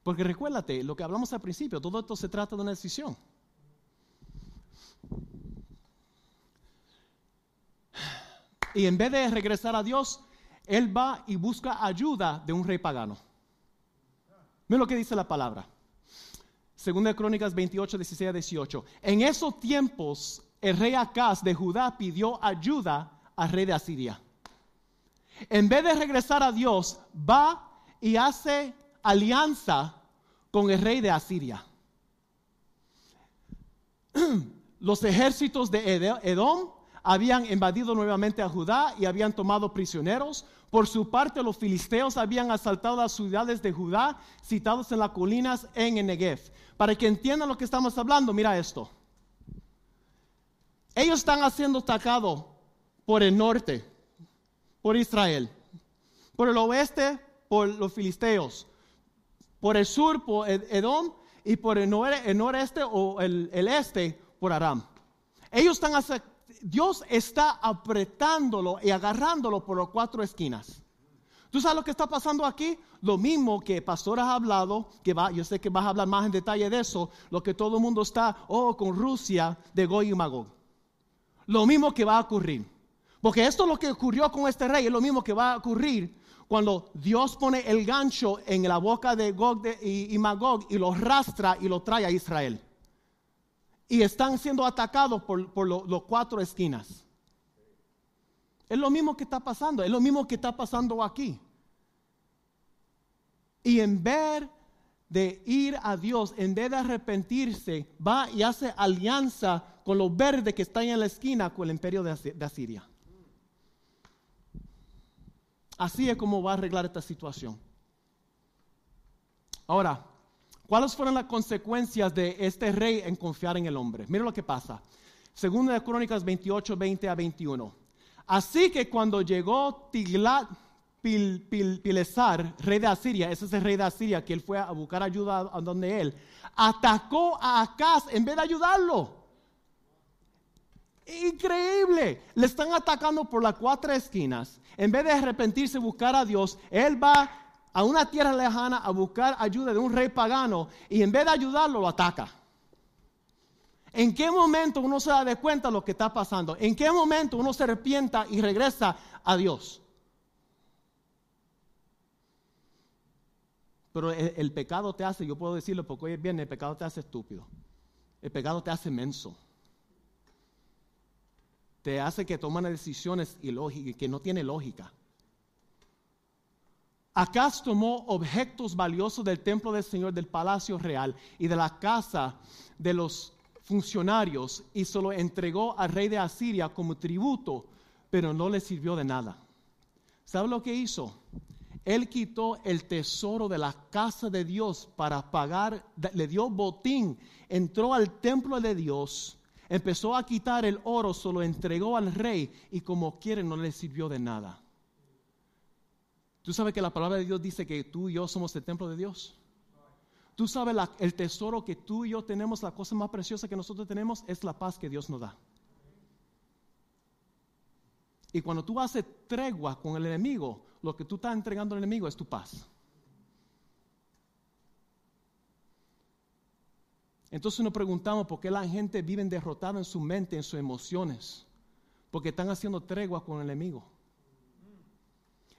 Porque recuérdate, lo que hablamos al principio, todo esto se trata de una decisión. Y en vez de regresar a Dios, él va y busca ayuda de un rey pagano. Miren lo que dice la palabra. Segunda de Crónicas 28, 16 a 18. En esos tiempos, el rey Acaz de Judá pidió ayuda al rey de Asiria. En vez de regresar a Dios, va y hace alianza con el rey de Asiria. (clears throat) Los ejércitos de Edom habían invadido nuevamente a Judá y habían tomado prisioneros. Por su parte, los filisteos habían asaltado las ciudades de Judá, citados en las colinas en el Negev. Para que entiendan lo que estamos hablando, mira esto. Ellos están haciendo atacado por el norte, por Israel, por el oeste, por los filisteos, por el sur, por Edom, y por el, noreste o el, el este, por Aram. Ellos están Dios está apretándolo y agarrándolo por las cuatro esquinas. ¿Tú sabes lo que está pasando aquí? Lo mismo que Pastor ha hablado, que va, yo sé que vas a hablar más en detalle de eso, lo que todo el mundo está, oh, con Rusia, de Goy y Magog. Lo mismo que va a ocurrir. Porque esto es lo que ocurrió con este rey, es lo mismo que va a ocurrir cuando Dios pone el gancho en la boca de Gog y, Magog y lo rastra y lo trae a Israel y están siendo atacados por, los cuatro esquinas. Es lo mismo que está pasando, es lo mismo que está pasando aquí. Y en vez de ir a Dios, en vez de arrepentirse, va y hace alianza con los verdes que están en la esquina con el imperio de Asiria. Así es como va a arreglar esta situación. Ahora, ¿cuáles fueron las consecuencias de este rey en confiar en el hombre? Mira lo que pasa. Segunda de Crónicas 28, 20 a 21. Así que cuando llegó Tiglat Pilesar, rey de Asiria, ese es el rey de Asiria que él fue a buscar ayuda a donde él, atacó a Acaz en vez de ayudarlo. Increíble. Le están atacando por las cuatro esquinas. En vez de arrepentirse y buscar a Dios, él va a una tierra lejana a buscar ayuda de un rey pagano y en vez de ayudarlo lo ataca. ¿En qué momento uno se da de cuenta de lo que está pasando? ¿En qué momento uno se arrepienta y regresa a Dios? Pero el, pecado te hace, yo puedo decirlo porque hoy es el pecado te hace estúpido. El pecado te hace menso te hace que tomen decisiones ilógicas, que no tiene lógica. Acaz tomó objetos valiosos del templo del Señor, del palacio real y de la casa de los funcionarios y se lo entregó al rey de Asiria como tributo, pero no le sirvió de nada. ¿Sabe lo que hizo? Él quitó el tesoro de la casa de Dios para pagar, le dio botín, entró al templo de Dios empezó a quitar el oro, se lo entregó al rey y como quiere no le sirvió de nada. Tú sabes que la palabra de Dios dice que tú y yo somos el templo de Dios. Tú sabes el tesoro que tú y yo tenemos, la cosa más preciosa que nosotros tenemos es la paz que Dios nos da. Y cuando tú haces tregua con el enemigo, lo que tú estás entregando al enemigo es tu paz. Entonces nos preguntamos por qué la gente vive derrotada en su mente, en sus emociones. Porque están haciendo tregua con el enemigo.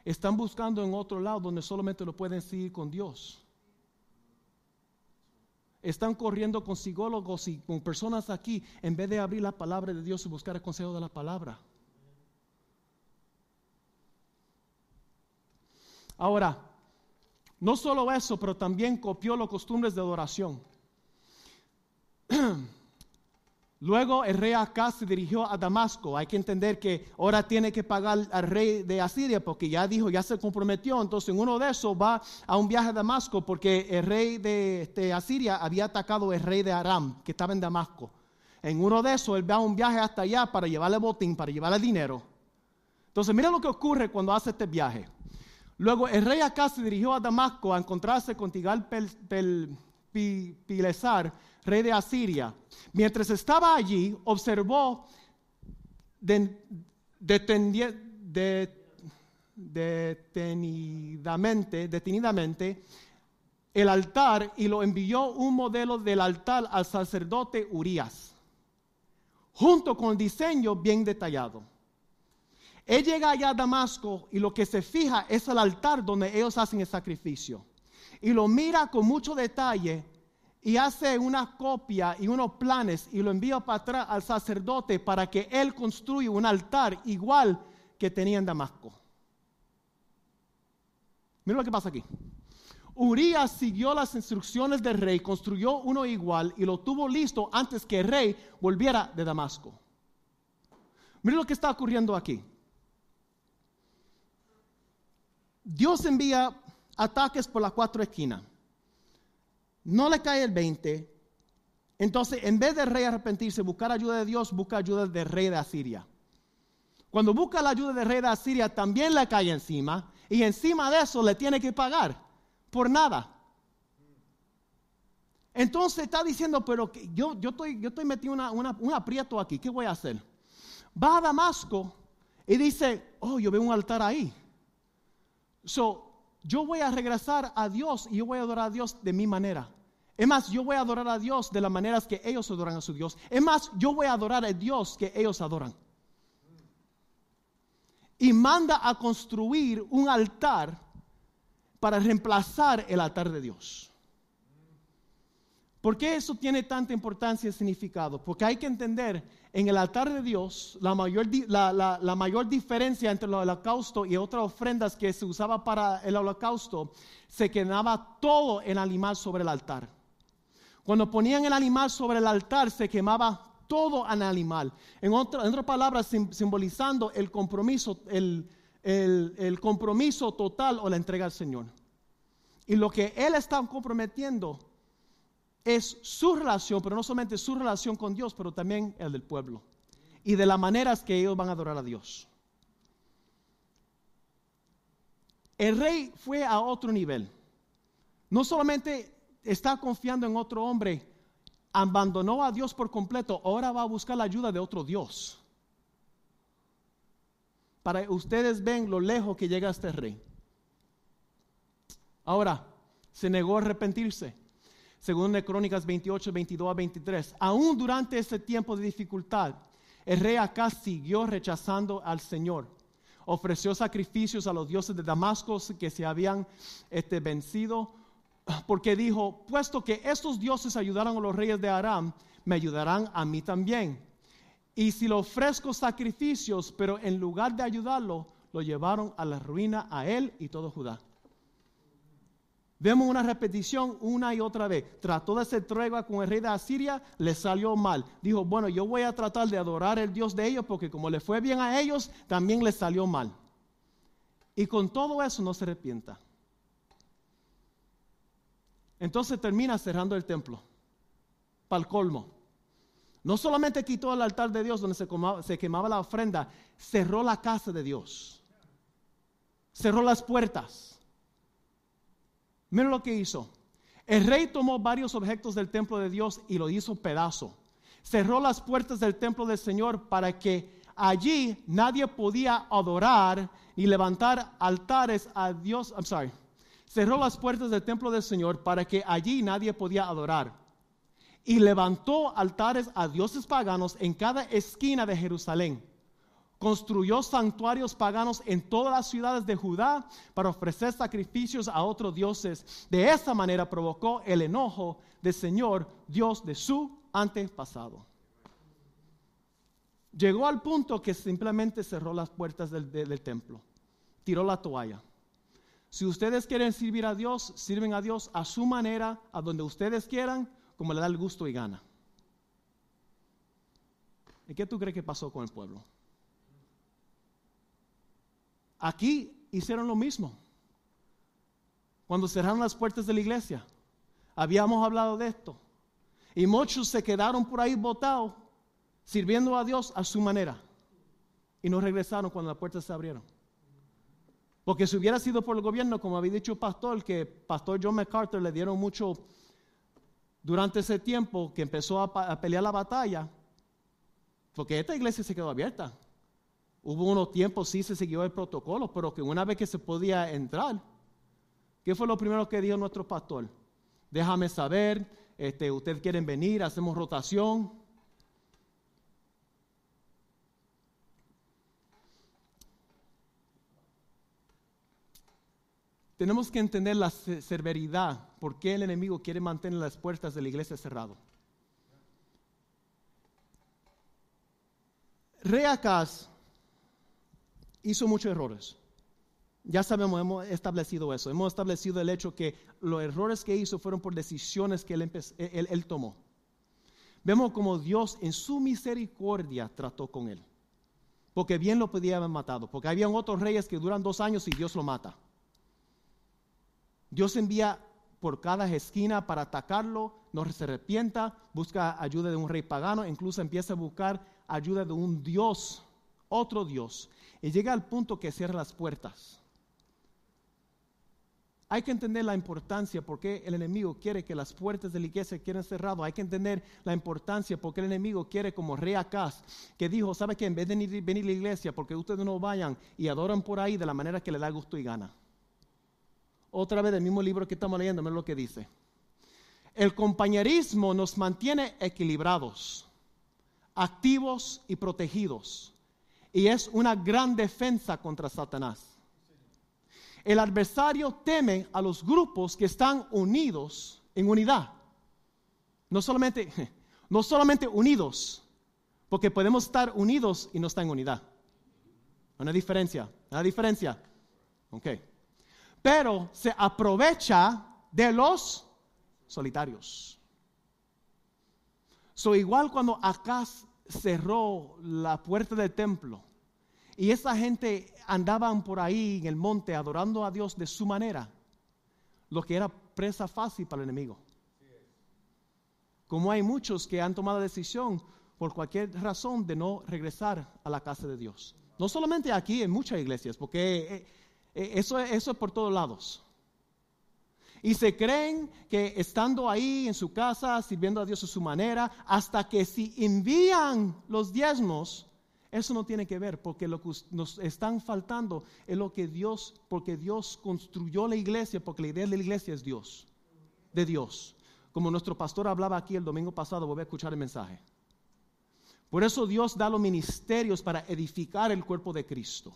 Están buscando en otro lado donde solamente lo pueden seguir con Dios. Están corriendo con psicólogos y con personas aquí en vez de abrir la palabra de Dios y buscar el consejo de la palabra. Ahora, no solo eso, pero también copió las costumbres de adoración. (clears throat) Luego el rey Acaz se dirigió a Damasco. Hay que entender que ahora tiene que pagar al rey de Asiria porque ya dijo, ya se comprometió. Entonces en uno de esos va a un viaje a Damasco porque el rey de, este, Asiria había atacado al rey de Aram que estaba en Damasco. En uno de esos él va a un viaje hasta allá para llevarle botín, para llevarle dinero. Entonces mira lo que ocurre cuando hace este viaje. Luego el rey Acaz se dirigió a Damasco a encontrarse con Tigal Pilesar rey de Asiria, mientras estaba allí, observó detenidamente, detenidamente el altar y lo envió un modelo del altar al sacerdote Urias, junto con el diseño bien detallado. Él llega allá a Damasco y lo que se fija es el altar donde ellos hacen el sacrificio. Y lo mira con mucho detalle y hace una copia y unos planes y lo envía para atrás al sacerdote para que él construya un altar igual que tenía en Damasco. Mira lo que pasa aquí. Urias siguió las instrucciones del rey, construyó uno igual y lo tuvo listo antes que el rey volviera de Damasco. Mira lo que está ocurriendo aquí. Dios envía ataques por las cuatro esquinas no le cae el 20. Entonces, en vez del rey arrepentirse, buscar ayuda de Dios, busca ayuda del rey de Asiria. Cuando busca la ayuda del rey de Asiria, también le cae encima. Y encima de eso le tiene que pagar por nada. Entonces está diciendo, pero yo, yo, estoy, yo estoy metido una, un aprieto aquí, ¿qué voy a hacer? Va a Damasco y dice, oh, yo veo un altar ahí. So, yo voy a regresar a Dios y yo voy a adorar a Dios de mi manera. Es más, yo voy a adorar a Dios de las maneras que ellos adoran a su Dios. Es más, yo voy a adorar a Dios que ellos adoran. Y manda a construir un altar para reemplazar el altar de Dios. ¿Por qué eso tiene tanta importancia y significado? Porque hay que entender, en el altar de Dios, la mayor, la, mayor diferencia entre el holocausto y otras ofrendas que se usaba para el holocausto, se quemaba todo el animal sobre el altar. Cuando ponían el animal sobre el altar, se quemaba todo el animal. En, otras palabras, simbolizando el compromiso, el compromiso total o la entrega al Señor. Y lo que Él está comprometiendo es su relación, pero no solamente su relación con Dios, pero también el del pueblo. Y de las maneras que ellos van a adorar a Dios. El rey fue a otro nivel. No solamente está confiando en otro hombre, abandonó a Dios por completo, ahora va a buscar la ayuda de otro Dios. Para ustedes ven lo lejos que llega este rey. Ahora, se negó a arrepentirse según de Crónicas 28, 22 a 23. Aún durante ese tiempo de dificultad, el rey acá siguió rechazando al Señor. Ofreció sacrificios a los dioses de Damasco que se habían este, vencido, porque dijo, puesto que estos dioses ayudaron a los reyes de Aram, me ayudarán a mí también. Y si le ofrezco sacrificios, pero en lugar de ayudarlo, lo llevaron a la ruina a él y todo Judá. Vemos una repetición una y otra vez. Trató de hacer tregua con el rey de Asiria, le salió mal. Dijo, bueno, yo voy a tratar de adorar el Dios de ellos porque como le fue bien a ellos, también les salió mal. Y con todo eso no se arrepienta. Entonces termina cerrando el templo, para el colmo. No solamente quitó el altar de Dios donde se, se quemaba la ofrenda, cerró la casa de Dios. Cerró las puertas Miren lo que hizo. El rey tomó varios objetos del templo de Dios y lo hizo pedazo. Cerró las puertas del templo del Señor para que allí nadie podía adorar ni levantar altares a Dios. I'm sorry. Cerró las puertas del templo del Señor para que allí nadie podía adorar. Y levantó altares a dioses paganos en cada esquina de Jerusalén construyó santuarios paganos en todas las ciudades de Judá para ofrecer sacrificios a otros dioses. De esa manera provocó el enojo del Señor, Dios de su antepasado. Llegó al punto que simplemente cerró las puertas del, del templo, tiró la toalla. Si ustedes quieren servir a Dios, sirven a Dios a su manera, a donde ustedes quieran, como le da el gusto y gana. ¿Y qué tú crees que pasó con el pueblo? Aquí hicieron lo mismo. Cuando cerraron las puertas de la iglesia, habíamos hablado de esto. Y muchos se quedaron por ahí botados, sirviendo a Dios a su manera. Y no regresaron cuando las puertas se abrieron. Porque si hubiera sido por el gobierno, como había dicho el pastor, que pastor John MacArthur le dieron mucho durante ese tiempo que empezó a, pelear la batalla, porque esta iglesia se quedó abierta. Hubo unos tiempos, sí se siguió el protocolo, pero que una vez que se podía entrar, ¿qué fue lo primero que dijo nuestro pastor? Déjame saber, este, ustedes quieren venir, hacemos rotación. Tenemos que entender la severidad, por qué el enemigo quiere mantener las puertas de la iglesia cerradas. Reacas hizo muchos errores. Ya sabemos, hemos establecido eso. Hemos establecido el hecho que los errores que hizo fueron por decisiones que él, tomó. Vemos como Dios en su misericordia trató con él. Porque bien lo podía haber matado. Porque habían otros reyes que duran dos años y Dios lo mata. Dios envía por cada esquina para atacarlo, no se arrepienta, busca ayuda de un rey pagano, incluso empieza a buscar ayuda de un Dios, otro Dios, y llega al punto que cierra las puertas. Hay que entender la importancia porque el enemigo quiere que las puertas de la iglesia queden cerradas. Hay que entender la importancia porque el enemigo quiere, como rey Acaz, que dijo, ¿sabe qué? En vez de venir a la iglesia, porque ustedes no vayan y adoran por ahí de la manera que le da gusto y gana. Otra vez, el mismo libro que estamos leyendo, miren lo que dice. El compañerismo nos mantiene equilibrados, activos y protegidos y es una gran defensa contra Satanás. El adversario teme a los grupos que están unidos en unidad. No solamente, (laughs) no solamente unidos, Porque podemos estar unidos y no estar en unidad. Una diferencia, una diferencia. Ok. Pero se aprovecha de los solitarios. So, igual cuando Acaz cerró la puerta del templo y esa gente andaban por ahí en el monte adorando a Dios de su manera, lo que era presa fácil para el enemigo. Como hay muchos que han tomado la decisión por cualquier razón de no regresar a la casa de Dios. No solamente aquí, en muchas iglesias, porque eh, eso, eso es por todos lados. Y se creen que estando ahí en su casa, sirviendo a Dios a su manera, hasta que si envían los diezmos, eso no tiene que ver, porque lo que nos están faltando es lo que Dios, porque Dios construyó la iglesia, porque la idea de la iglesia es Dios, de Dios. Como nuestro pastor hablaba aquí el domingo pasado, voy a escuchar el mensaje. Por eso Dios da los ministerios para edificar el cuerpo de Cristo.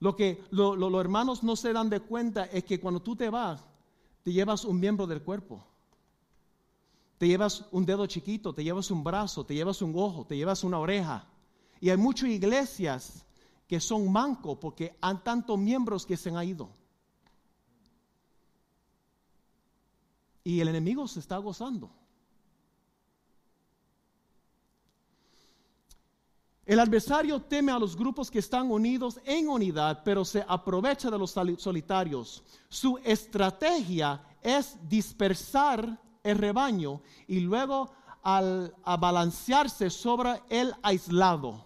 Lo que los hermanos no se dan de cuenta es que cuando tú te vas, te llevas un miembro del cuerpo. Te llevas un dedo chiquito, te llevas un brazo, te llevas un ojo, te llevas una oreja. Y hay muchas iglesias que son mancos porque han tantos miembros que se han ido. Y el enemigo se está gozando. El adversario teme a los grupos que están unidos en unidad, pero se aprovecha de los solitarios. Su estrategia es dispersar el rebaño y luego al abalancearse sobre el aislado.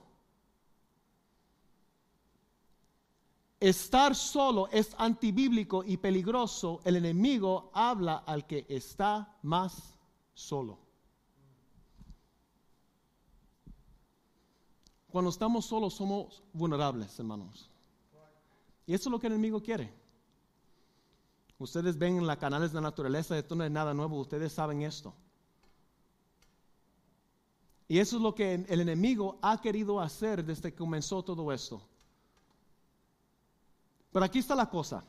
Estar solo es antibíblico y peligroso. El enemigo habla al que está más solo. Cuando estamos solos somos vulnerables, hermanos. Y eso es lo que el enemigo quiere. Ustedes ven en los canales de la naturaleza, esto no es nada nuevo, ustedes saben esto. Y eso es lo que el enemigo ha querido hacer desde que comenzó todo esto. Pero aquí está la cosa.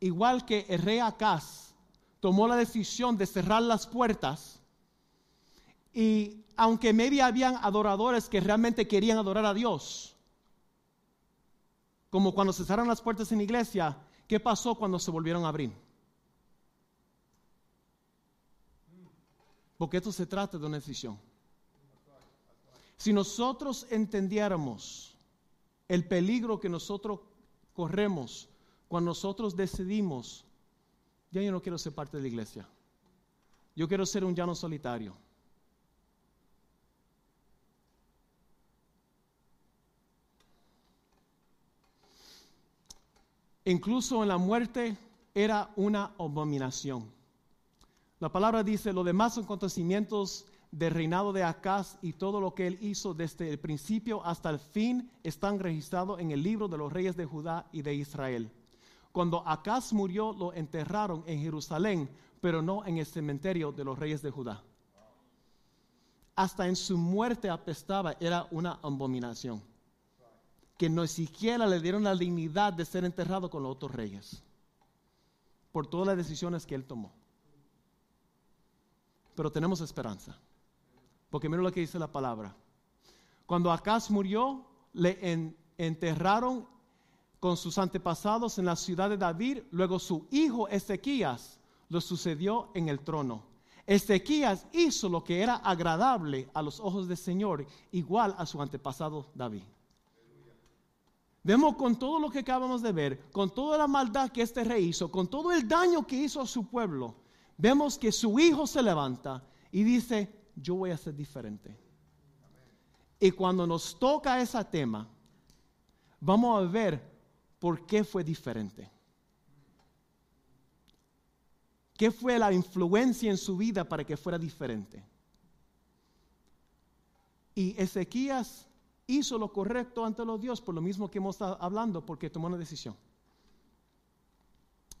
Igual que el rey Acaz tomó la decisión de cerrar las puertas y aunque maybe habían adoradores que realmente querían adorar a Dios, como cuando se cerraron las puertas en la iglesia, ¿qué pasó cuando se volvieron a abrir? Porque esto se trata de una decisión. Si nosotros entendiéramos el peligro que nosotros corremos cuando nosotros decidimos, ya yo no quiero ser parte de la iglesia, yo quiero ser un llano solitario incluso en la muerte, era una abominación. La palabra dice, los demás acontecimientos del reinado de Acaz y todo lo que él hizo desde el principio hasta el fin están registrados en el libro de los reyes de Judá y de Israel. Cuando Acaz murió, lo enterraron en Jerusalén, pero no en el cementerio de los reyes de Judá. Hasta en su muerte apestaba, era una abominación que no siquiera le dieron la dignidad de ser enterrado con los otros reyes, por todas las decisiones que él tomó. Pero tenemos esperanza, porque mira lo que dice la palabra. Cuando Acaz murió, le enterraron con sus antepasados en la ciudad de David, luego su hijo Ezequías lo sucedió en el trono. Ezequías hizo lo que era agradable a los ojos del Señor, igual a su antepasado David. Vemos con todo lo que acabamos de ver, con toda la maldad que este rey hizo, con todo el daño que hizo a su pueblo, vemos que su hijo se levanta y dice, yo voy a ser diferente. Y cuando nos toca ese tema, vamos a ver por qué fue diferente. ¿Qué fue la influencia en su vida para que fuera diferente? Y Ezequías hizo lo correcto ante los Dios, por lo mismo que hemos estado hablando, porque tomó una decisión.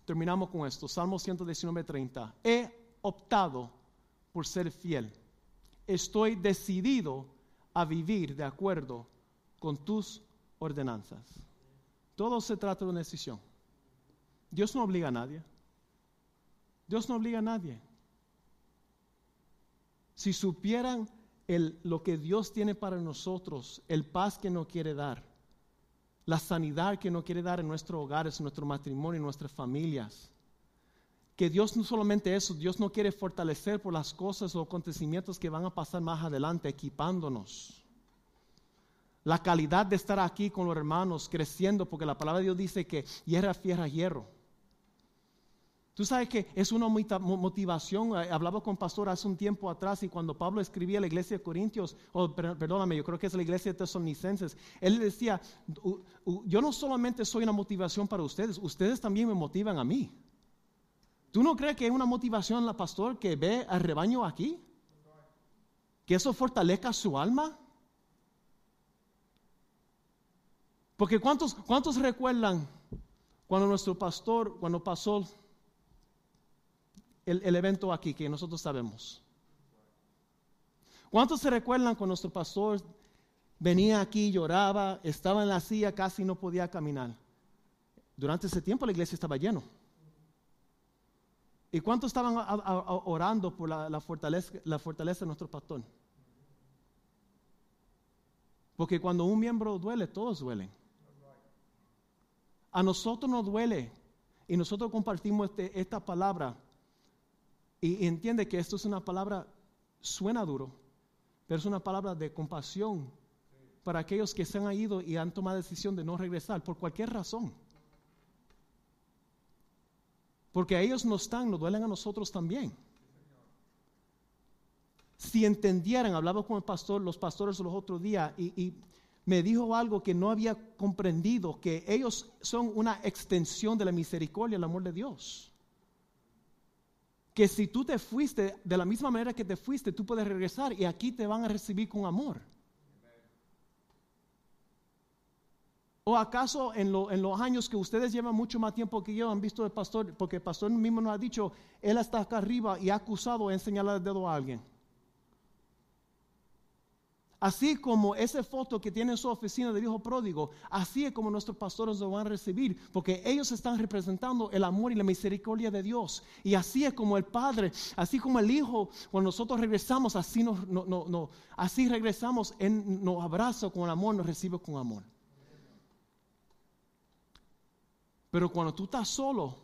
Terminamos con esto, Salmo 119, 30. He optado por ser fiel. Estoy decidido a vivir de acuerdo con tus ordenanzas. Todo se trata de una decisión. Dios no obliga a nadie. Dios no obliga a nadie. Si supieran el, lo que Dios tiene para nosotros, el paz que nos quiere dar, la sanidad que nos quiere dar en nuestros hogares, en nuestro matrimonio, en nuestras familias. Que Dios no solamente eso, Dios no quiere fortalecer por las cosas o acontecimientos que van a pasar más adelante, equipándonos. La calidad de estar aquí con los hermanos, creciendo, porque la palabra de Dios dice que hierra, fierra, hierro. Tú sabes que es una motivación. Eh, hablaba con pastor hace un tiempo atrás y cuando Pablo escribía a la iglesia de Corintios, o perdóname, yo creo que es la iglesia de Tesalonicenses, él decía, yo no solamente soy una motivación para ustedes, ustedes también me motivan a mí. ¿Tú no crees que hay una motivación la pastor que ve al rebaño aquí? Que eso fortalezca su alma. Porque ¿cuántos, cuántos recuerdan cuando nuestro pastor, cuando pasó el, evento aquí que nosotros sabemos. ¿Cuántos se recuerdan cuando nuestro pastor venía aquí, lloraba, estaba en la silla, casi no podía caminar? Durante ese tiempo la iglesia estaba lleno. ¿Y cuántos estaban orando por la, fortaleza, la fortaleza de nuestro pastor? Porque cuando un miembro duele, todos duelen. A nosotros nos duele y nosotros compartimos este, esta palabra y entiende que esto es una palabra, suena duro, pero es una palabra de compasión para aquellos que se han ido y han tomado la decisión de no regresar por cualquier razón. Porque a ellos no están, nos duelen a nosotros también. Si entendieran, hablaba con el pastor, los pastores los otros días y, y me dijo algo que no había comprendido, que ellos son una extensión de la misericordia, el amor de Dios que si tú te fuiste de la misma manera que te fuiste, tú puedes regresar y aquí te van a recibir con amor. ¿O acaso en, los años que ustedes llevan mucho más tiempo que yo han visto el pastor, porque el pastor mismo nos ha dicho, él está acá arriba y ha acusado de señalar el dedo a alguien? Así como esa foto que tiene en su oficina del hijo pródigo, así es como nuestros pastores lo van a recibir, porque ellos están representando el amor y la misericordia de Dios. Y así es como el Padre, así como el Hijo, cuando nosotros regresamos, así, nos, no, así regresamos, en, nos abraza con amor, nos recibe con amor. Pero cuando tú estás solo,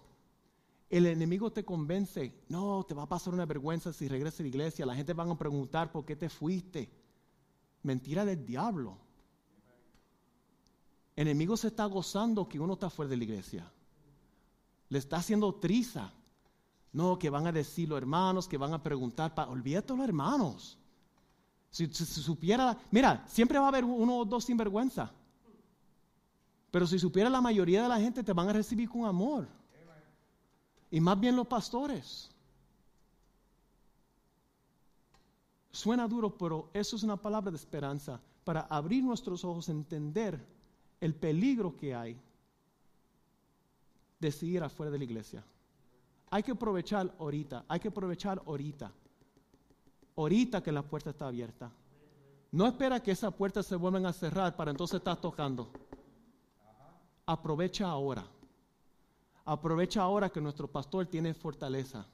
el enemigo te convence, no, te va a pasar una vergüenza si regresas a la iglesia, la gente va a preguntar por qué te fuiste. Mentira del diablo. El enemigo se está gozando que uno está fuera de la iglesia. Le está haciendo triza. No, que van a decir los hermanos, que van a preguntar. olvídate los hermanos. Si, si, supiera, mira, siempre va a haber uno o dos sinvergüenza. Pero si supiera la mayoría de la gente, te van a recibir con amor. Y más bien los pastores. Suena duro, pero eso es una palabra de esperanza para abrir nuestros ojos, entender el peligro que hay de seguir afuera de la iglesia. Hay que aprovechar ahorita, hay que aprovechar ahorita. Ahorita que la puerta está abierta. No espera que esas puertas se vuelvan a cerrar para entonces estar tocando. Aprovecha ahora. Aprovecha ahora que nuestro pastor tiene fortaleza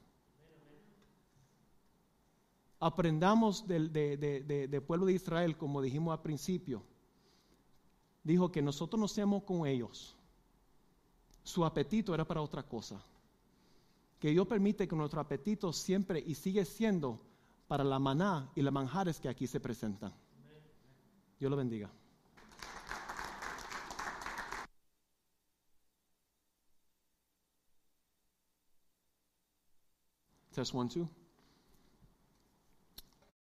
aprendamos del de, pueblo de Israel, como dijimos al principio. Dijo que nosotros no seamos con ellos. Su apetito era para otra cosa. Que Dios permite que nuestro apetito siempre y sigue siendo para la maná y las manjares que aquí se presentan. Dios lo bendiga. Test one, two.